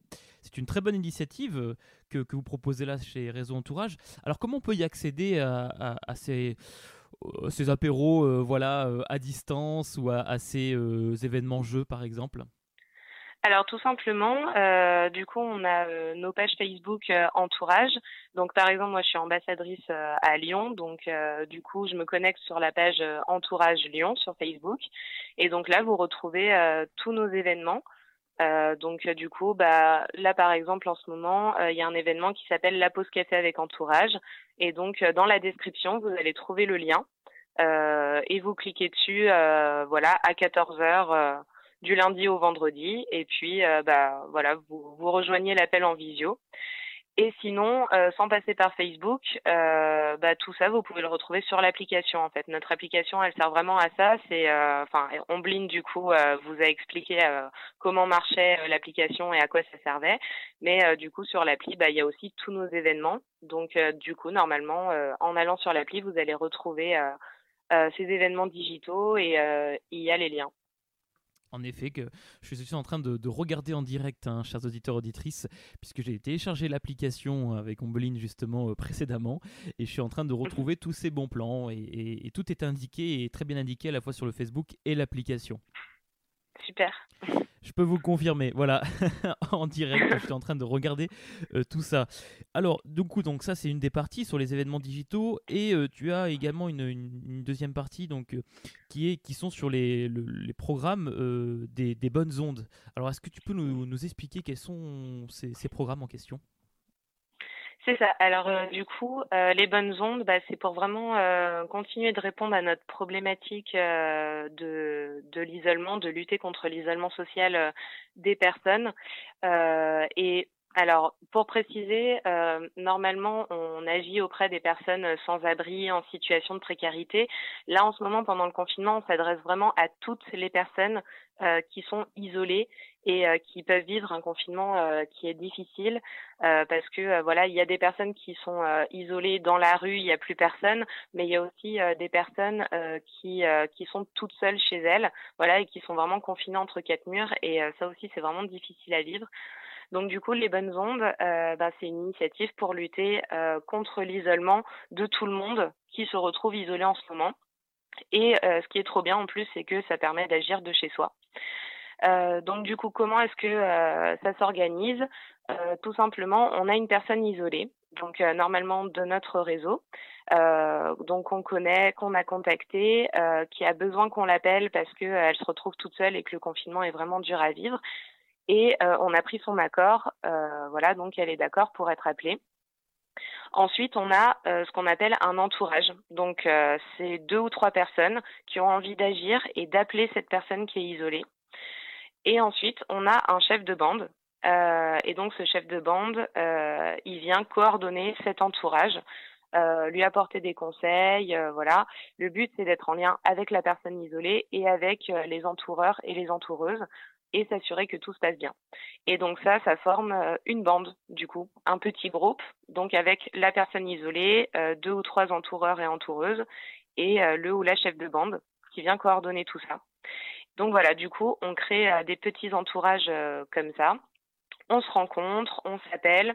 C'est une très bonne initiative que, vous proposez là chez Réseau Entourage. Alors comment on peut y accéder à ces apéros euh, voilà, euh, à distance ou à, ces événements jeux par exemple alors tout simplement, du coup, on a nos pages Facebook entourage. Donc par exemple, moi je suis ambassadrice à Lyon, donc du coup je me connecte sur la page entourage Lyon sur Facebook, et donc là vous retrouvez tous nos événements. Euh, donc du coup, bah, là par exemple en ce moment, euh, il y a un événement qui s'appelle la pause café avec entourage. Et donc euh, dans la description, vous allez trouver le lien et vous cliquez dessus, voilà, à 14 h du lundi au vendredi. Et puis bah voilà, vous, vous rejoignez l'appel en visio. Et sinon, euh, sans passer par Facebook, euh, bah, tout ça, vous pouvez le retrouver sur l'application. En fait, notre application, elle sert vraiment à ça. C'est, euh, enfin, Omblin du coup vous a expliqué comment marchait l'application et à quoi ça servait. Mais du coup, sur l'appli, bah, il y a aussi tous nos événements. Donc, du coup, normalement, en allant sur l'appli, vous allez retrouver ces événements digitaux et il y a les liens en effet, que je suis en train de, regarder en direct, hein, chers auditeurs, auditrices, puisque j'ai téléchargé l'application avec Ombeline justement euh, précédemment, et je suis en train de retrouver tous ces bons plans, et, tout est indiqué, et très bien indiqué à la fois sur le Facebook et l'application. Super. Je peux vous confirmer, voilà, en direct, je suis en train de regarder euh, tout ça. Alors, du coup, donc ça c'est une des parties sur les événements digitaux, et euh, tu as également une, deuxième partie donc euh, qui est qui sont sur les, les programmes des, des, bonnes ondes. Alors, est-ce que tu peux nous, expliquer quels sont ces programmes en question? C'est ça. Alors euh, du coup, euh, les bonnes ondes, bah, c'est pour vraiment euh, continuer de répondre à notre problématique de, de l'isolement, de lutter contre l'isolement social des personnes. et alors, pour préciser, euh, normalement, on agit auprès des personnes sans abri, en situation de précarité. Là, en ce moment, pendant le confinement, on s'adresse vraiment à toutes les personnes euh, qui sont isolées et euh, qui peuvent vivre un confinement qui est difficile parce que voilà, il y a des personnes qui sont isolées dans la rue, il n'y a plus personne, mais il y a aussi des personnes qui qui sont toutes seules chez elles, voilà, et qui sont vraiment confinées entre quatre murs et ça aussi, c'est vraiment difficile à vivre. Donc du coup, les bonnes ondes, euh, bah, c'est une initiative pour lutter euh, contre l'isolement de tout le monde qui se retrouve isolé en ce moment. Et euh, ce qui est trop bien en plus, c'est que ça permet d'agir de chez soi. Donc du coup, comment est-ce que ça s'organise? Tout simplement, on a une personne isolée donc normalement de notre réseau. donc on connaît, qu'on a contacté, qui a besoin qu'on l'appelle parce qu'elle se retrouve toute seule et que le confinement est vraiment dur à vivre. Et on a pris son accord, voilà, donc elle est d'accord pour être appelée. Ensuite, on a ce qu'on appelle un entourage. Donc, c'est deux ou trois personnes qui ont envie d'agir et d'appeler cette personne qui est isolée. Et ensuite, on a un chef de bande. et donc, ce chef de bande, il vient coordonner cet entourage, lui apporter des conseils. voilà. Le but, c'est d'être en lien avec la personne isolée et avec les entoureurs et les entoureuses et s'assurer que tout se passe bien. Et donc ça, ça forme euh, une bande, du coup, un petit groupe, donc avec la personne isolée, euh, deux ou trois entoureurs et entoureuses, et euh, le ou la chef de bande qui vient coordonner tout ça. Donc voilà, du coup, on crée des petits entourages comme ça. On se rencontre, on s'appelle,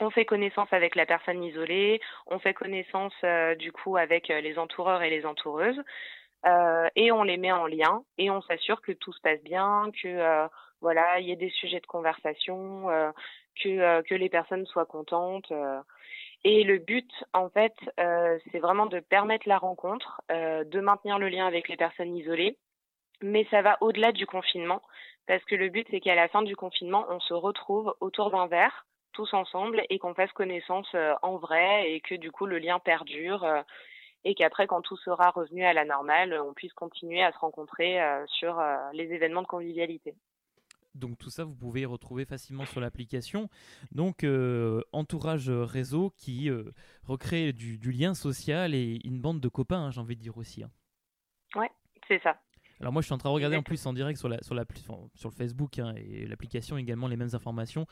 on fait connaissance avec la personne isolée, on fait connaissance du coup avec les entoureurs et les entoureuses. Euh, et on les met en lien et on s'assure que tout se passe bien, que euh, voilà, il y ait des sujets de conversation, euh, que que les personnes soient contentes. et le but, en fait, c'est vraiment de permettre la rencontre, de maintenir le lien avec les personnes isolées, mais ça va au-delà du confinement parce que le but c'est qu'à la fin du confinement, on se retrouve autour d'un verre tous ensemble et qu'on fasse connaissance en vrai et que du coup le lien perdure et qu'après, quand tout sera revenu à la normale, on puisse continuer à se rencontrer euh, sur euh, les événements de convivialité. Donc tout ça, vous pouvez retrouver facilement sur l'application. Donc euh, entourage réseau qui recrée du, lien social et une bande de copains, hein, j'ai envie de dire aussi. Hein. Ouais, c'est ça. Alors moi je suis en train de regarder en plus en direct sur, la, sur, la, sur le Facebook hein, et l'application également les mêmes informations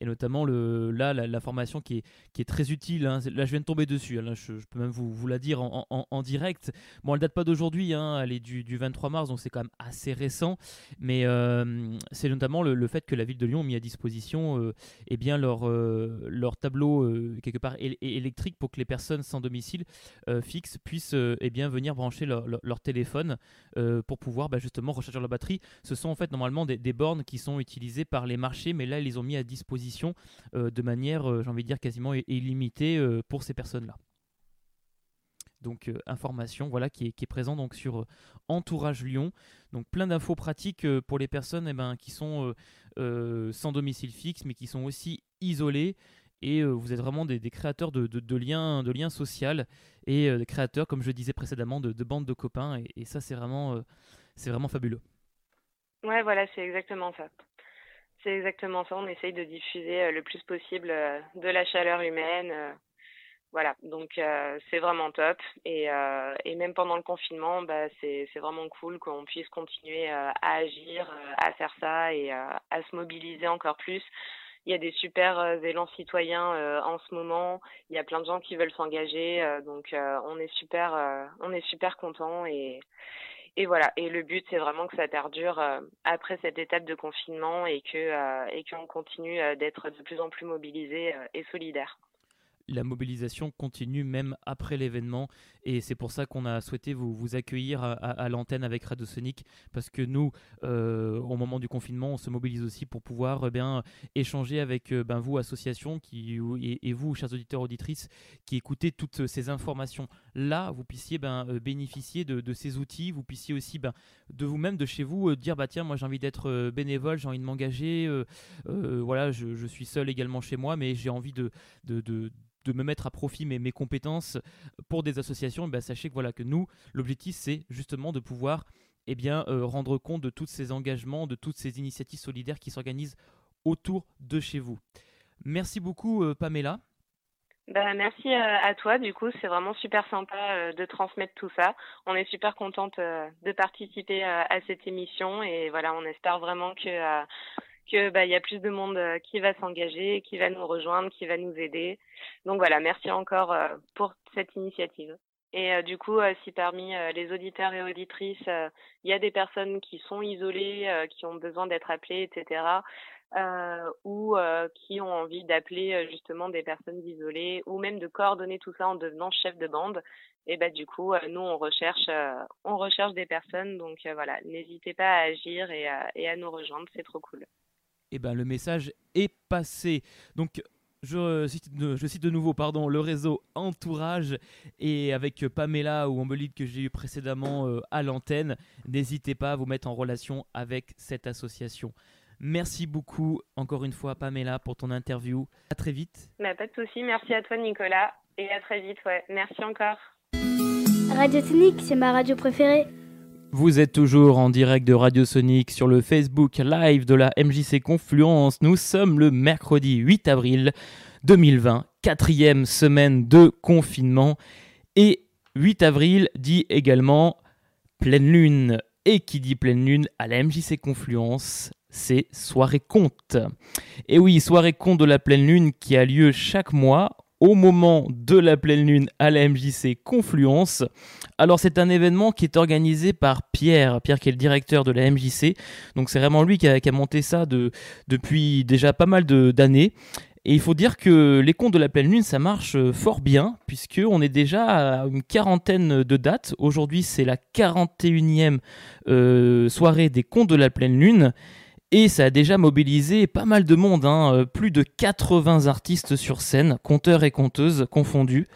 et notamment le, là l'information qui est, qui est très utile. Hein. Là je viens de tomber dessus, hein. je, peux même vous, vous la dire en, en, direct. Bon elle date pas d'aujourd'hui, elle est du, du, 23 mars donc c'est quand même assez récent, mais euh, c'est notamment le, fait que la ville de Lyon a mis à disposition euh, eh bien leur, euh, leur tableau euh, quelque part électrique pour que les personnes sans domicile fixe puissent eh bien venir brancher leur, leur téléphone pour pouvoir bah, justement recharger la batterie. Ce sont en fait normalement des, bornes qui sont utilisées par les marchés, mais là ils les ont mis à disposition euh, de manière, euh, j'ai envie de dire, quasiment illimitée euh, pour ces personnes-là. Donc information voilà qui est, qui présent donc sur Entourage Lyon. Donc plein d'infos pratiques pour les personnes eh ben, qui sont sans domicile fixe mais qui sont aussi isolées et vous êtes vraiment des, créateurs de, liens de liens sociaux et des créateurs comme je disais précédemment de, bandes de copains et, ça c'est vraiment vraiment fabuleux. Ouais, voilà, c'est exactement ça. C'est exactement ça. On essaye de diffuser euh, le plus possible euh, de la chaleur humaine. Euh, voilà, donc c'est vraiment top. Et, même pendant le confinement, bah, c'est vraiment cool qu'on puisse continuer à agir, à faire ça et à se mobiliser encore plus. Il y a des super élans citoyens en ce moment. Il y a plein de gens qui veulent s'engager. donc on est super, on est super contents et et voilà, et le but c'est vraiment que ça perdure euh, après cette étape de confinement et que euh, et qu'on continue euh, d'être de plus en plus mobilisés et solidaires. La mobilisation continue même après l'événement et c'est pour ça qu'on a souhaité vous, accueillir à, l'antenne avec Radio Sonic parce que nous, euh, au moment du confinement, on se mobilise aussi pour pouvoir eh échanger avec euh, ben, vous, association, qui, et, vous, chers auditeurs auditrices, qui écoutez toutes ces informations. Là, vous puissiez ben, euh, bénéficier de, ces outils, vous puissiez aussi ben, de vous-même, de chez vous, dire bah tiens, moi j'ai envie d'être bénévole, j'ai envie de m'engager, voilà, je, suis seul également chez moi, mais j'ai envie de de me mettre à profit mes, compétences pour des associations, ben sachez que voilà que nous, l'objectif c'est justement de pouvoir eh bien, euh, rendre compte de tous ces engagements, de toutes ces initiatives solidaires qui s'organisent autour de chez vous. Merci beaucoup euh, Pamela. Ben, merci euh, à toi, du coup, c'est vraiment super sympa de transmettre tout ça. On est super contente de participer à cette émission et voilà, on espère vraiment que que bah il y a plus de monde euh, qui va s'engager, qui va nous rejoindre, qui va nous aider. Donc voilà, merci encore euh, pour cette initiative. Et euh, du coup, si parmi les auditeurs et auditrices, il y a des personnes qui sont isolées, qui ont besoin d'être appelées, etc., ou qui ont envie d'appeler justement des personnes isolées, ou même de coordonner tout ça en devenant chef de bande, et bah du coup, nous on recherche, on recherche des personnes. Donc voilà, n'hésitez pas à agir et et à nous rejoindre, c'est trop cool eh ben, le message est passé. Donc, Je cite, de, je cite de nouveau pardon, le réseau Entourage et avec Pamela ou Ambelide que j'ai eu précédemment euh, à l'antenne, n'hésitez pas à vous mettre en relation avec cette association. Merci beaucoup encore une fois Pamela pour ton interview. À très vite. Bah, pas de souci, merci à toi Nicolas et à très vite. Ouais. Merci encore. Radio Sonic, c'est ma radio préférée. Vous êtes toujours en direct de Radio Sonic sur le Facebook Live de la MJC Confluence. Nous sommes le mercredi 8 avril 2020, quatrième semaine de confinement. Et 8 avril dit également pleine lune. Et qui dit pleine lune à la MJC Confluence, c'est soirée conte. Et oui, soirée conte de la pleine lune qui a lieu chaque mois au moment de la pleine lune à la MJC Confluence. Alors c'est un événement qui est organisé par Pierre, Pierre qui est le directeur de la MJC. Donc c'est vraiment lui qui a, monté ça depuis déjà pas mal d'années. Et il faut dire que les contes de la pleine lune, ça marche fort bien, puisqu'on est déjà à une quarantaine de dates. Aujourd'hui, c'est la 41e euh, soirée des contes de la pleine lune. Et ça a déjà mobilisé pas mal de monde, hein. euh, plus de 80 artistes sur scène, conteurs et conteuses confondus,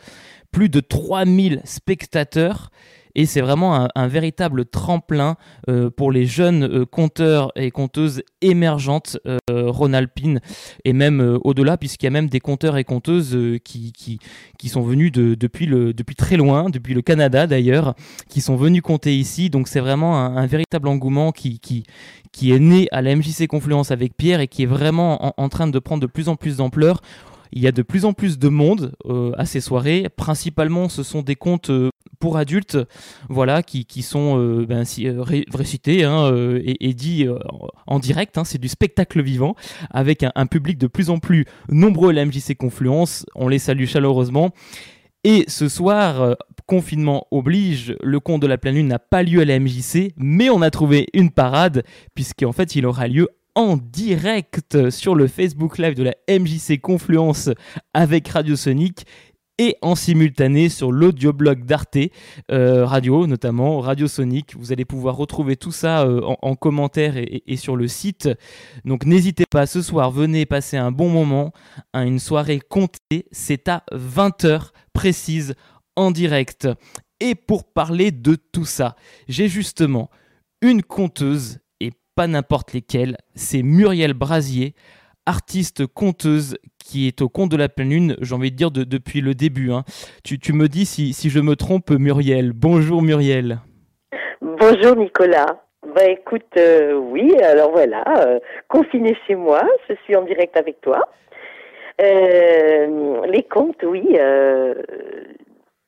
plus de 3000 spectateurs et c'est vraiment un, véritable tremplin euh, pour les jeunes euh, conteurs et conteuses émergentes euh, Rhône-Alpine et même au-delà puisqu'il y a même des conteurs et conteuses qui, qui, sont venus de, depuis, le, depuis très loin, depuis le Canada d'ailleurs, qui sont venus compter ici. Donc c'est vraiment un, véritable engouement qui, qui, qui est né à la MJC Confluence avec Pierre et qui est vraiment en train de prendre de plus en plus d'ampleur. Il y a de plus en plus de monde euh, à ces soirées. Principalement, ce sont des euh, pour adultes, voilà, qui, sont euh, ben, récités hein, et, et, dits en direct. Hein, c'est du spectacle vivant avec un, public de plus en plus nombreux à la MJC Confluence. On les salue chaleureusement. Et ce soir, confinement oblige, le conte de la pleine lune n'a pas lieu à la MJC, mais on a trouvé une parade, puisqu'en fait il aura lieu en direct sur le Facebook Live de la MJC Confluence avec Radio Sonic et en simultané sur l'audioblog d'Arte euh, Radio, notamment Radio Sonic. Vous allez pouvoir retrouver tout ça euh, en, commentaire et, sur le site. Donc n'hésitez pas, ce soir, venez passer un bon moment, à une soirée comptée. C'est à 20h précise en direct. Et pour parler de tout ça, j'ai justement une conteuse pas n'importe lesquels, c'est Muriel Brasier, artiste conteuse qui est au compte de la pleine lune, j'ai envie de dire depuis le début. Hein. Tu, me dis si, je me trompe, Muriel. Bonjour Muriel. Bonjour Nicolas. Bah écoute, euh, oui, alors voilà, euh, confiné chez moi, je suis en direct avec toi. Euh, les contes, oui,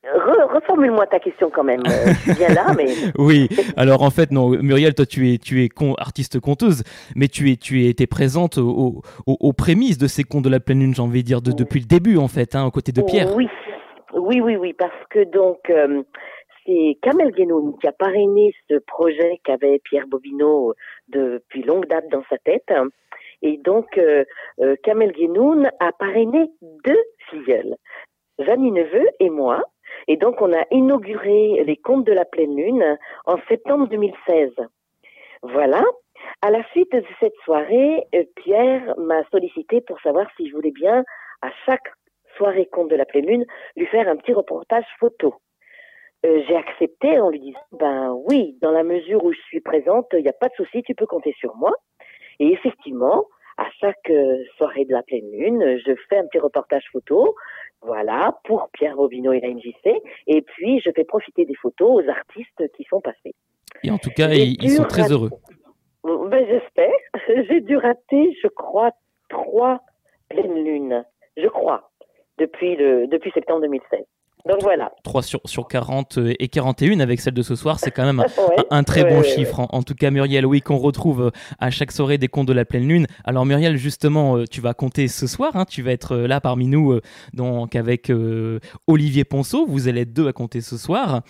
reformule-moi ta question quand même. Euh, je bien là, mais. oui. Alors en fait, non, Muriel, toi, tu es, tu es con, artiste conteuse, mais tu es, tu es, présente aux, aux, prémices de ces contes de la pleine lune, j'ai envie de dire, de, depuis le début en fait, hein, aux côtés de Pierre. Oui, oui, oui, oui, parce que donc. Euh, c'est Kamel Guénoun qui a parrainé ce projet qu'avait Pierre Bobineau depuis longue date dans sa tête. Et donc, euh, euh Kamel Guénoun a parrainé deux filleuls, Jeannie Neveu et moi, et donc, on a inauguré les contes de la pleine lune en septembre 2016. Voilà. À la suite de cette soirée, euh, Pierre m'a sollicité pour savoir si je voulais bien, à chaque soirée conte de la pleine lune, lui faire un petit reportage photo. Euh, j'ai accepté en lui disant, ben oui, dans la mesure où je suis présente, il n'y a pas de souci, tu peux compter sur moi. Et effectivement, à chaque euh, soirée de la pleine lune, je fais un petit reportage photo, voilà, pour Pierre Bobineau et la MJC, et puis je fais profiter des photos aux artistes qui sont passés. Et en tout cas, ils, sont très heureux. Ben, J'espère. J'ai dû rater, je crois, trois pleines lunes, je crois, depuis, le, depuis septembre 2016. Donc voilà. 3 sur, sur 40 euh, et 41 avec celle de ce soir, c'est quand même un, très bon chiffre. En, tout cas, Muriel, oui, qu'on retrouve euh, à chaque soirée des contes de la pleine lune. Alors, Muriel, justement, euh, tu vas compter ce soir, hein, tu vas être là parmi nous, donc avec Olivier Ponceau, vous allez être deux à compter ce soir.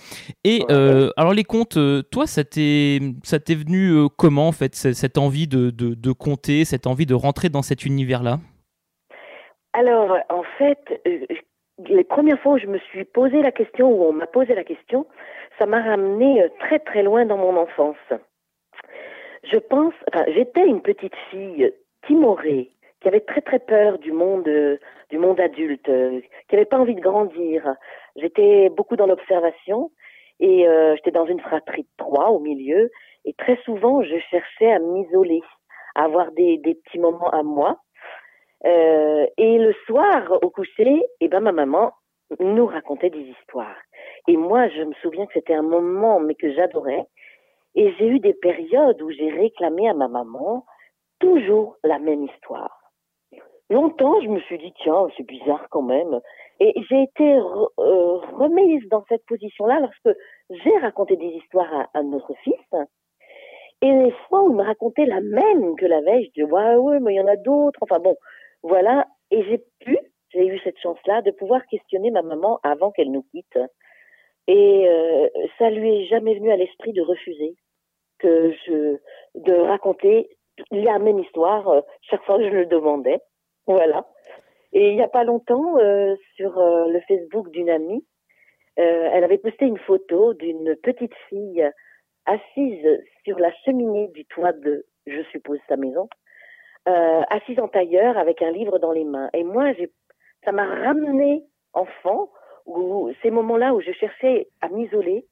Et alors, les contes, toi, ça t'est venu comment, en fait, cette envie de, de, de compter, cette envie de rentrer dans cet univers-là? Alors, en fait, les premières fois où je me suis posé la question, où on m'a posé la question, ça m'a ramené euh, très très loin dans mon enfance. Je pense, enfin, j'étais une petite fille timorée, qui avait très très peur du monde, euh, du monde adulte, qui n'avait pas envie de grandir. J'étais beaucoup dans l'observation et j'étais dans une fratrie de trois au milieu. Et très souvent, je cherchais à m'isoler, à avoir des petits moments à moi. Euh, et le soir, au coucher, eh ben, ma maman nous racontait des histoires. Et moi, je me souviens que c'était un moment, mais que j'adorais. Et j'ai eu des périodes où j'ai réclamé à ma maman toujours la même histoire. Longtemps, je me suis dit, tiens, c'est bizarre quand même. Et j'ai été euh, remise dans cette position-là lorsque j'ai raconté des histoires à, à, notre fils. Et les fois où il me racontait la même que la veille, je dis, ouais, ouais, mais il y en a d'autres. Enfin bon, voilà. Et j'ai pu, j'ai eu cette chance-là de pouvoir questionner ma maman avant qu'elle nous quitte. Et euh, ça lui est jamais venu à l'esprit de refuser que je de raconter la même histoire euh, chaque fois que je le demandais. Voilà. Et il n'y a pas longtemps, euh, sur le Facebook d'une amie, elle avait posté une photo d'une petite fille assise sur la cheminée du toit de, je suppose, sa maison, euh, assise en tailleur avec un livre dans les mains. Et moi, ça m'a ramené enfant, où ces moments-là où je cherchais à m'isoler,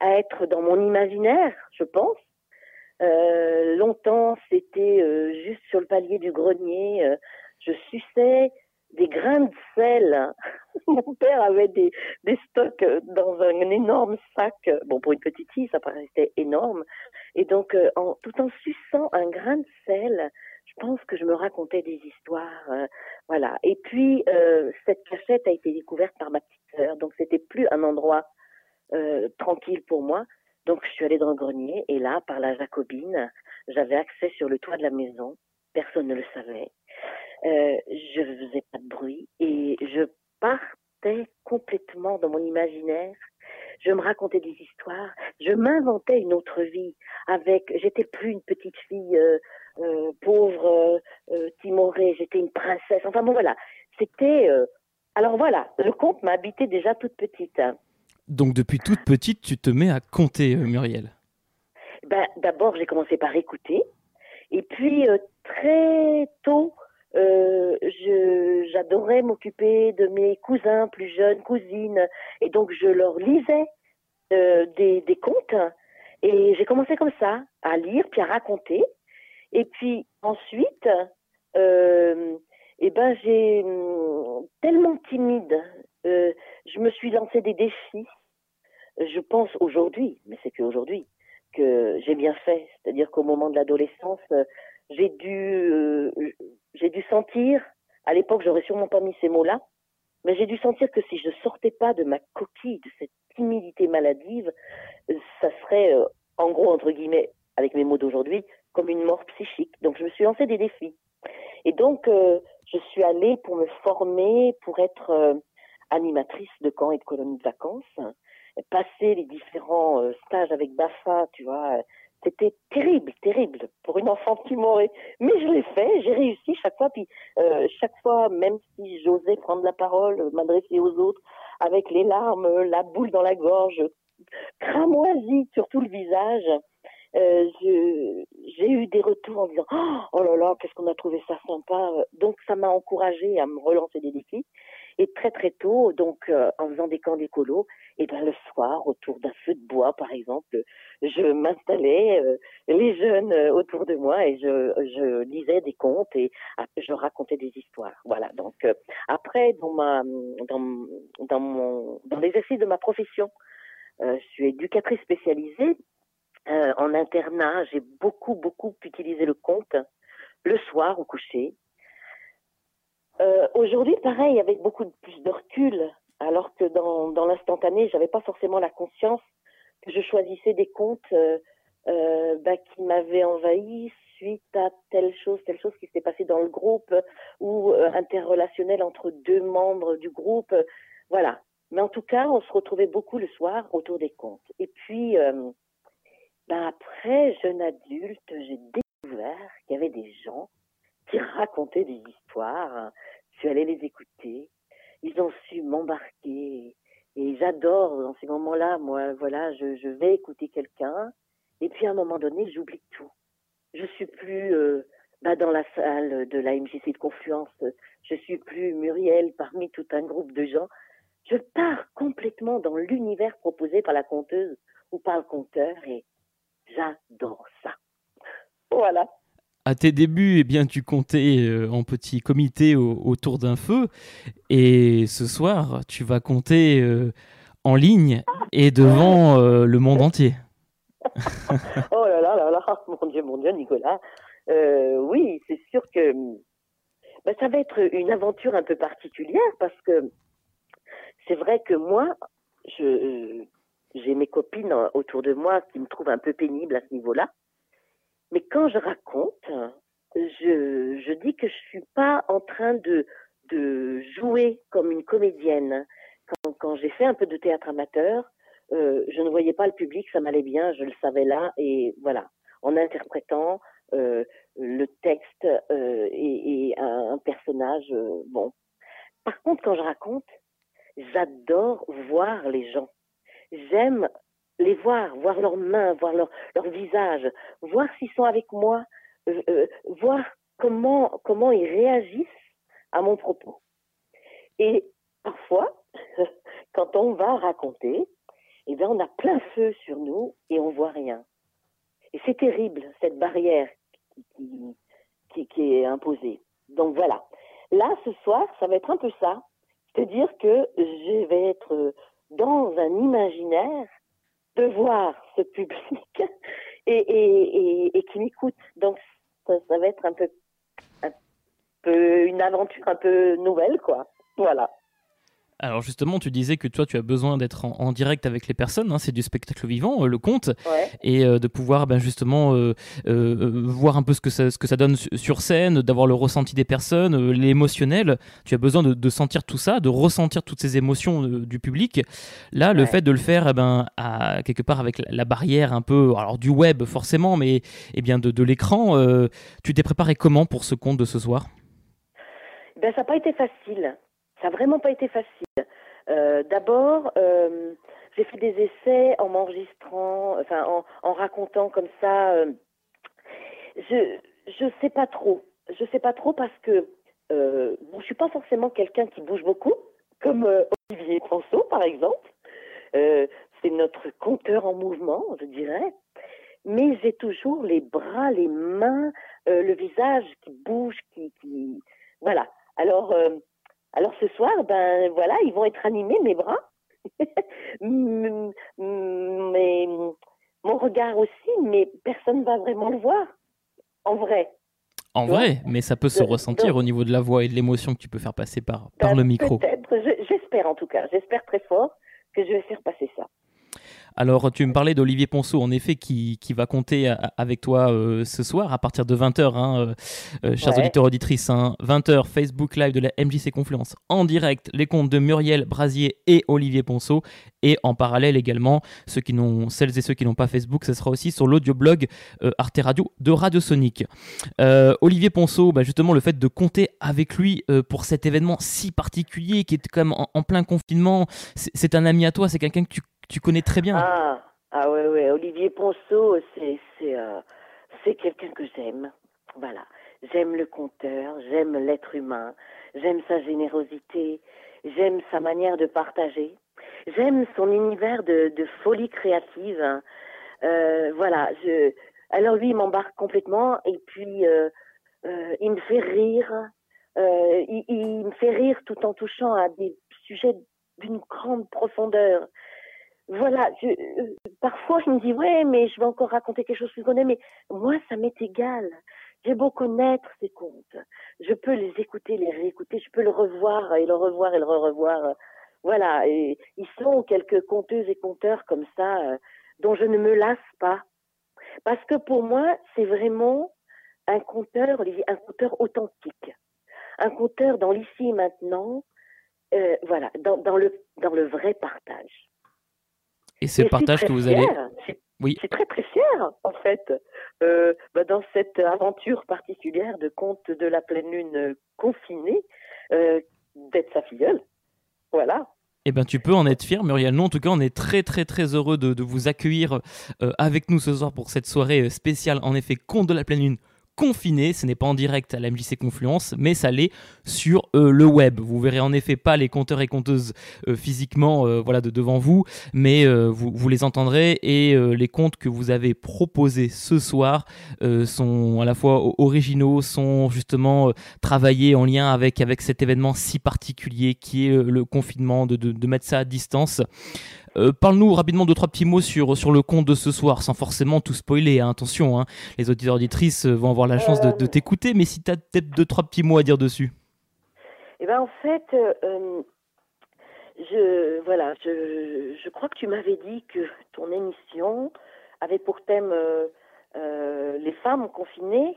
à être dans mon imaginaire, je pense. Euh, longtemps, c'était euh, juste sur le palier du grenier. Euh, je suçais des grains de sel. Mon père avait des, des stocks dans un énorme sac. Bon, pour une petite fille, ça paraissait énorme. Et donc, euh, en, tout en suçant un grain de sel, je pense que je me racontais des histoires. euh, voilà. Et puis, euh, cette cachette a été découverte par ma petite sœur. Donc, c'était plus un endroit euh, tranquille pour moi. Donc, je suis allée dans le grenier. Et là, par la Jacobine, j'avais accès sur le toit de la maison. Personne ne le savait. Euh, je faisais pas de bruit et je partais complètement dans mon imaginaire. Je me racontais des histoires. Je m'inventais une autre vie avec. J'étais plus une petite fille euh, euh, pauvre, euh, timorée. J'étais une princesse. Enfin bon voilà. C'était. Alors voilà, le conte m'a habité déjà toute petite. hein. Donc depuis toute petite, tu te mets à compter, Muriel? Ben, d'abord, j'ai commencé par écouter. Et puis, très tôt, euh, j'adorais m'occuper de mes cousins plus jeunes, cousines. Et donc, je leur lisais euh, des, des contes. Et j'ai commencé comme ça, à lire, puis à raconter. Et puis, ensuite, euh, eh ben, j'ai hum, tellement timide, euh, je me suis lancé des défis. Je pense aujourd'hui, mais c'est qu'aujourd'hui, que j'ai bien fait. C'est-à-dire qu'au moment de l'adolescence, j'ai dû, j'ai dû sentir, à l'époque, j'aurais sûrement pas mis ces mots-là, mais j'ai dû sentir que si je sortais pas de ma coquille, de cette timidité maladive, euh, ça serait, euh, en gros, entre guillemets, avec mes mots d'aujourd'hui, comme une mort psychique. Donc, je me suis lancé des défis. Et donc, euh, je suis allée pour me former, pour être animatrice de camps et de colonies de vacances passer les différents stages avec Bafa, tu vois, c'était terrible, terrible pour une enfant timorée. Mais je l'ai fait, j'ai réussi chaque fois. Puis euh, chaque fois, même si j'osais prendre la parole, euh, m'adresser aux autres, avec les larmes, la boule dans la gorge, cramoisie sur tout le visage, euh, j'ai eu des retours en disant oh là là qu'est-ce qu'on a trouvé ça sympa donc ça m'a encouragée à me relancer des défis et très très tôt donc euh, en faisant des camps d'écolo et ben le soir autour d'un feu de bois par exemple je m'installais euh, les jeunes euh, autour de moi et je, je lisais des contes et je racontais des histoires voilà donc après dans ma dans dans mon dans l'exercice de ma profession je suis éducatrice spécialisée en internat, j'ai beaucoup, beaucoup utilisé le conte le soir au coucher. Euh, Aujourd'hui, pareil, avec beaucoup de plus de recul, alors que dans, dans l'instantané, j'avais pas forcément la conscience que je choisissais des contes euh, euh, bah, qui m'avaient envahi suite à telle chose, telle chose qui s'était passée dans le groupe ou euh, interrelationnel entre deux membres du groupe. voilà. Mais en tout cas, on se retrouvait beaucoup le soir autour des contes. Et puis, euh, ben après, jeune adulte, j'ai découvert qu'il y avait des gens qui racontaient des histoires. Je suis allée les écouter. Ils ont su m'embarquer. Et j'adore dans ces moments-là, moi, voilà, je, vais écouter quelqu'un. Et puis à un moment donné, j'oublie tout. Je suis plus euh, bah, dans la salle de la MJC de Confluence, je suis plus Muriel parmi tout un groupe de gens. Je pars complètement dans l'univers proposé par la conteuse ou par le conteur et j'adore ça. Voilà. À tes débuts, eh bien, tu comptais euh, en petit comité autour d'un feu. Et ce soir, tu vas compter euh, en ligne et devant euh, le monde entier. oh là là là là, mon Dieu, mon Dieu, Nicolas. oui, c'est sûr que bah, ça va être une aventure un peu particulière parce que c'est vrai que moi, j'ai mes copines autour de moi qui me trouvent un peu pénible à ce niveau-là. Mais quand je raconte, je, dis que je suis pas en train de, jouer comme une comédienne. Quand, j'ai fait un peu de théâtre amateur, euh, je ne voyais pas le public, ça m'allait bien, je le savais là, et voilà, en interprétant euh, le texte euh, et, et un, personnage, bon. Par contre, quand je raconte, j'adore voir les gens. J'aime les voir, voir leurs mains, voir leur, leur visage, voir s'ils sont avec moi, euh, voir comment, comment ils réagissent à mon propos. Et parfois, quand on va raconter, eh bien, on a plein feu sur nous et on voit rien. Et c'est terrible, cette barrière qui, qui, est imposée. Donc voilà. Là, ce soir, ça va être un peu ça. C'est-à-dire que je vais être dans un imaginaire de voir ce public et, et, qui m'écoute. Donc ça, ça, va être un peu, un peu une aventure un peu nouvelle, quoi. Voilà. Alors justement, tu disais que toi, tu as besoin d'être en, en, direct avec les personnes, hein, c'est du spectacle vivant, euh, le conte, ouais. et euh, de pouvoir ben, justement euh, voir un peu ce que ça, ce que ça donne sur scène, d'avoir le ressenti des personnes, l'émotionnel. Tu as besoin de, de, sentir tout ça, de ressentir toutes ces émotions du public. Là, le ouais. fait de le faire, eh ben, à, quelque part avec la, la, barrière un peu, alors du web forcément, mais eh bien de, de l'écran, tu t'es préparé comment pour ce conte de ce soir? Ben, Ça n'a pas été facile. Ça vraiment pas été facile. Euh, D'abord, euh, j'ai fait des essais en m'enregistrant, enfin en, racontant comme ça. Euh, je je sais pas trop. Je sais pas trop parce que bon, je suis pas forcément quelqu'un qui bouge beaucoup, comme Olivier François par exemple. C'est notre compteur en mouvement, je dirais. Mais j'ai toujours les bras, les mains, le visage qui bouge, qui... voilà. Alors alors ce soir, ben voilà, ils vont être animés, mes bras, mais mon regard aussi, mais personne ne va vraiment le voir, en vrai. En vrai, mais ça peut se donc, ressentir donc, au niveau de la voix et de l'émotion que tu peux faire passer par, par ben, le micro. Peut-être, j'espère en tout cas, j'espère très fort que je vais faire passer ça. Alors, tu me parlais d'Olivier Ponceau, en effet, qui, qui va compter avec toi euh, ce soir à partir de 20h, hein, euh, euh, chers ouais. auditeurs, auditrices. Hein, 20h, Facebook Live de la MJC Confluence en direct, les comptes de Muriel Brasier et Olivier Ponceau. Et en parallèle également, ceux qui celles et ceux qui n'ont pas Facebook, ce sera aussi sur l'audioblog euh, Arte Radio de Radio Sonic. Olivier Ponceau, bah justement, le fait de compter avec lui pour cet événement si particulier qui est quand même en, en plein confinement, c'est un ami à toi, c'est quelqu'un que tu tu connais très bien. Ah, ah ouais, ouais. Olivier Ponceau, euh, c'est quelqu'un que j'aime. Voilà. J'aime le conteur, j'aime l'être humain, j'aime sa générosité, j'aime sa manière de partager, j'aime son univers de, de folie créative. Hein. Euh, voilà. Alors lui, il m'embarque complètement et puis euh, il me fait rire. Il, il me fait rire tout en touchant à des sujets d'une grande profondeur voilà, je, euh, parfois il me dit ouais, mais je vais encore raconter quelque chose que je connais, mais moi ça m'est égal. J'ai beau connaître ces contes, je peux les écouter, les réécouter, je peux le revoir et le revoir et le re-revoir. Voilà, et ils sont quelques conteuses et conteurs comme ça euh, dont je ne me lasse pas, parce que pour moi c'est vraiment un conteur, un conteur authentique, un conteur dans l'ici et maintenant, euh, voilà, dans le dans le vrai partage. Et ce partage que vous allez. Oui. C'est très fier, en fait, euh, bah, dans cette aventure particulière de conte de la pleine lune confinée, euh, d'être sa filleule. Voilà. Eh ben, tu peux en être fier, Muriel. Nous, en tout cas, on est très, très, très heureux de, de vous accueillir euh, avec nous ce soir pour cette soirée spéciale, en effet, conte de la pleine lune confiné. Ce n'est pas en direct à la MJC Confluence, mais ça l'est sur euh, le web. Vous verrez en effet pas les compteurs et compteuses euh, physiquement euh, voilà, de devant vous, mais vous, les entendrez et les comptes que vous avez proposés ce soir sont à la fois originaux, sont justement travaillés en lien avec, cet événement si particulier qui est le confinement, de, de mettre ça à distance. Euh, parle-nous rapidement deux trois petits mots sur, sur le compte de ce soir, sans forcément tout spoiler. Hein. Attention, hein. les auditeurs auditrices vont avoir la chance de, de t'écouter, mais si tu as peut-être deux trois petits mots à dire dessus. Eh ben en fait, euh, je voilà, je, je crois que tu m'avais dit que ton émission avait pour thème euh, les femmes confinées.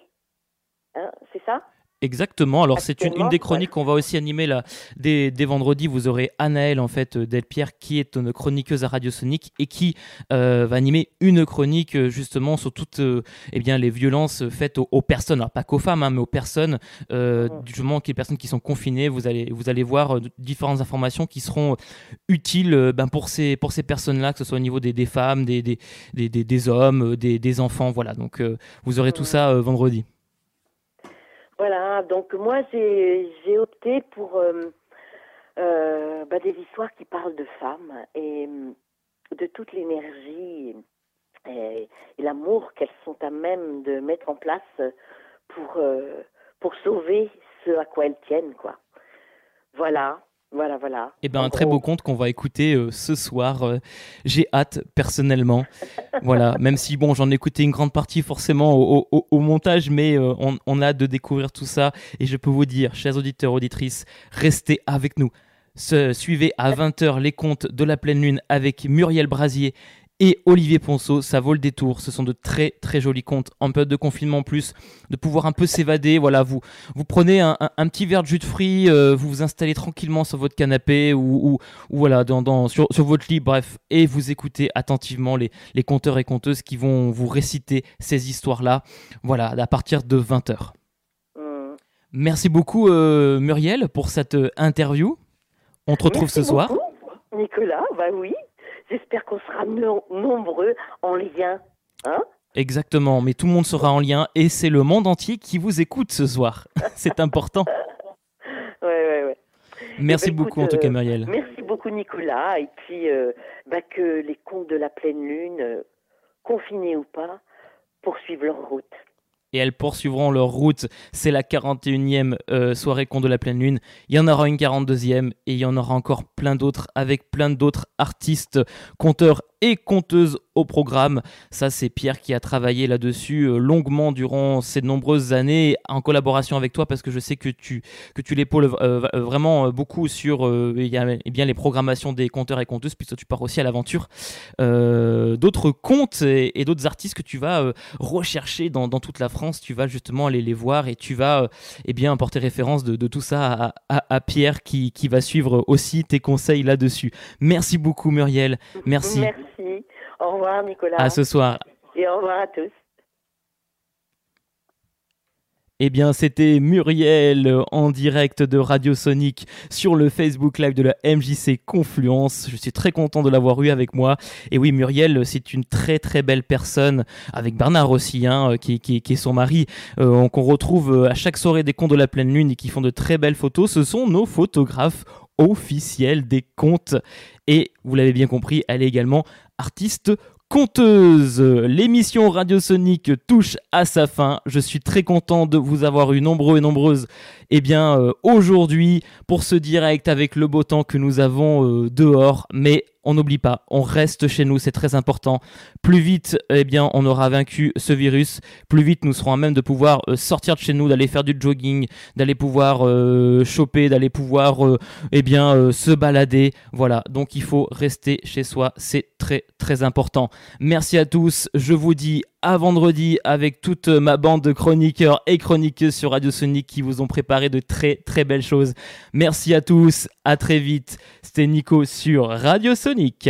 Hein, c'est ça? Exactement. Alors c'est une, une, des chroniques qu'on va aussi animer là dès, dès, vendredi. Vous aurez Anaëlle en fait Delpierre qui est une chroniqueuse à Radio Sonic et qui euh, va animer une chronique euh, justement sur toutes euh, eh bien les violences faites aux, personnes, alors pas qu'aux femmes hein, mais aux personnes euh, mmh. justement qui personnes qui sont confinées. Vous allez vous allez voir différentes informations qui seront utiles ben, pour ces pour ces personnes là que ce soit au niveau des, des femmes, des des, des, des hommes, des, des, enfants. Voilà donc vous aurez tout mmh. ça vendredi. Voilà, donc moi j'ai opté pour euh, euh, bah, des histoires qui parlent de femmes et de toute l'énergie et, l'amour qu'elles sont à même de mettre en place pour, euh, pour sauver ce à quoi elles tiennent. quoi. Voilà, voilà, voilà. Et eh ben, un très beau conte qu'on va écouter euh, ce soir. Euh, j'ai hâte, personnellement. voilà, même si, bon, j'en ai écouté une grande partie forcément au, au, au montage, mais euh, on, on, a hâte de découvrir tout ça. Et je peux vous dire, chers auditeurs, auditrices, restez avec nous. Se, suivez à 20h les contes de la pleine lune avec Muriel Brasier et Olivier Ponceau. Ça vaut le détour. Ce sont de très très jolis contes en période de confinement en plus, de pouvoir un peu s'évader. Voilà, vous vous prenez un, un, un, petit verre de jus de fruits, euh, vous vous installez tranquillement sur votre canapé ou, ou, ou voilà dans, dans, sur, sur, votre lit, bref, et vous écoutez attentivement les, les conteurs et conteuses qui vont vous réciter ces histoires-là. Voilà, à partir de 20 h mmh. Merci beaucoup euh, Muriel pour cette euh, interview. On te retrouve Merci ce soir. Nicolas, bah oui, J'espère qu'on sera no nombreux en lien. Hein Exactement, mais tout le monde sera en lien et c'est le monde entier qui vous écoute ce soir. c'est important. ouais, ouais, ouais. Merci bah, beaucoup écoute, en tout cas, Muriel. Euh, merci beaucoup, Nicolas. Et puis, euh, bah, que les contes de la pleine lune, euh, confinés ou pas, poursuivent leur route et elles poursuivront leur route. C'est la 41e euh, soirée con de la pleine lune. Il y en aura une 42e et il y en aura encore plein d'autres avec plein d'autres artistes, conteurs et conteuse au programme. Ça, c'est Pierre qui a travaillé là-dessus euh, longuement durant ces nombreuses années en collaboration avec toi parce que je sais que tu, que tu l'épaules euh, vraiment beaucoup sur euh, a, eh bien, les programmations des conteurs et conteuses, puisque tu pars aussi à l'aventure euh, d'autres contes et, et d'autres artistes que tu vas euh, rechercher dans, toute la France. Tu vas justement aller les voir et tu vas eh bien, apporter référence de, tout ça à, Pierre qui, qui va suivre aussi tes conseils là-dessus. Merci beaucoup Muriel. Merci. Au revoir, Nicolas. À ce soir. Et au revoir à tous. Eh bien, c'était Muriel en direct de Radio Sonic sur le Facebook Live de la MJC Confluence. Je suis très content de l'avoir eu avec moi. Et oui, Muriel, c'est une très très belle personne, avec Bernard aussi, hein, qui, qui, qui, est son mari, euh, qu'on retrouve à chaque soirée des contes de la pleine lune et qui font de très belles photos. Ce sont nos photographes officiels des contes. Et vous l'avez bien compris, elle est également artiste conteuse. L'émission Radiosonique touche à sa fin. Je suis très content de vous avoir eu nombreux et nombreuses eh bien euh, aujourd'hui pour ce direct avec le beau temps que nous avons euh, dehors. Mais on n'oublie pas, on reste chez nous, c'est très important. Plus vite, eh bien, on aura vaincu ce virus, plus vite nous serons à même de pouvoir euh, sortir de chez nous, d'aller faire du jogging, d'aller pouvoir euh, choper, d'aller pouvoir euh, eh bien se balader. Voilà, donc il faut rester chez soi, c'est très très important. Merci à tous, je vous dis à vendredi avec toute ma bande de chroniqueurs et chroniqueuses sur Radio Sonic qui vous ont préparé de très très belles choses. Merci à tous, à très vite. C'était Nico sur Radio Sonic.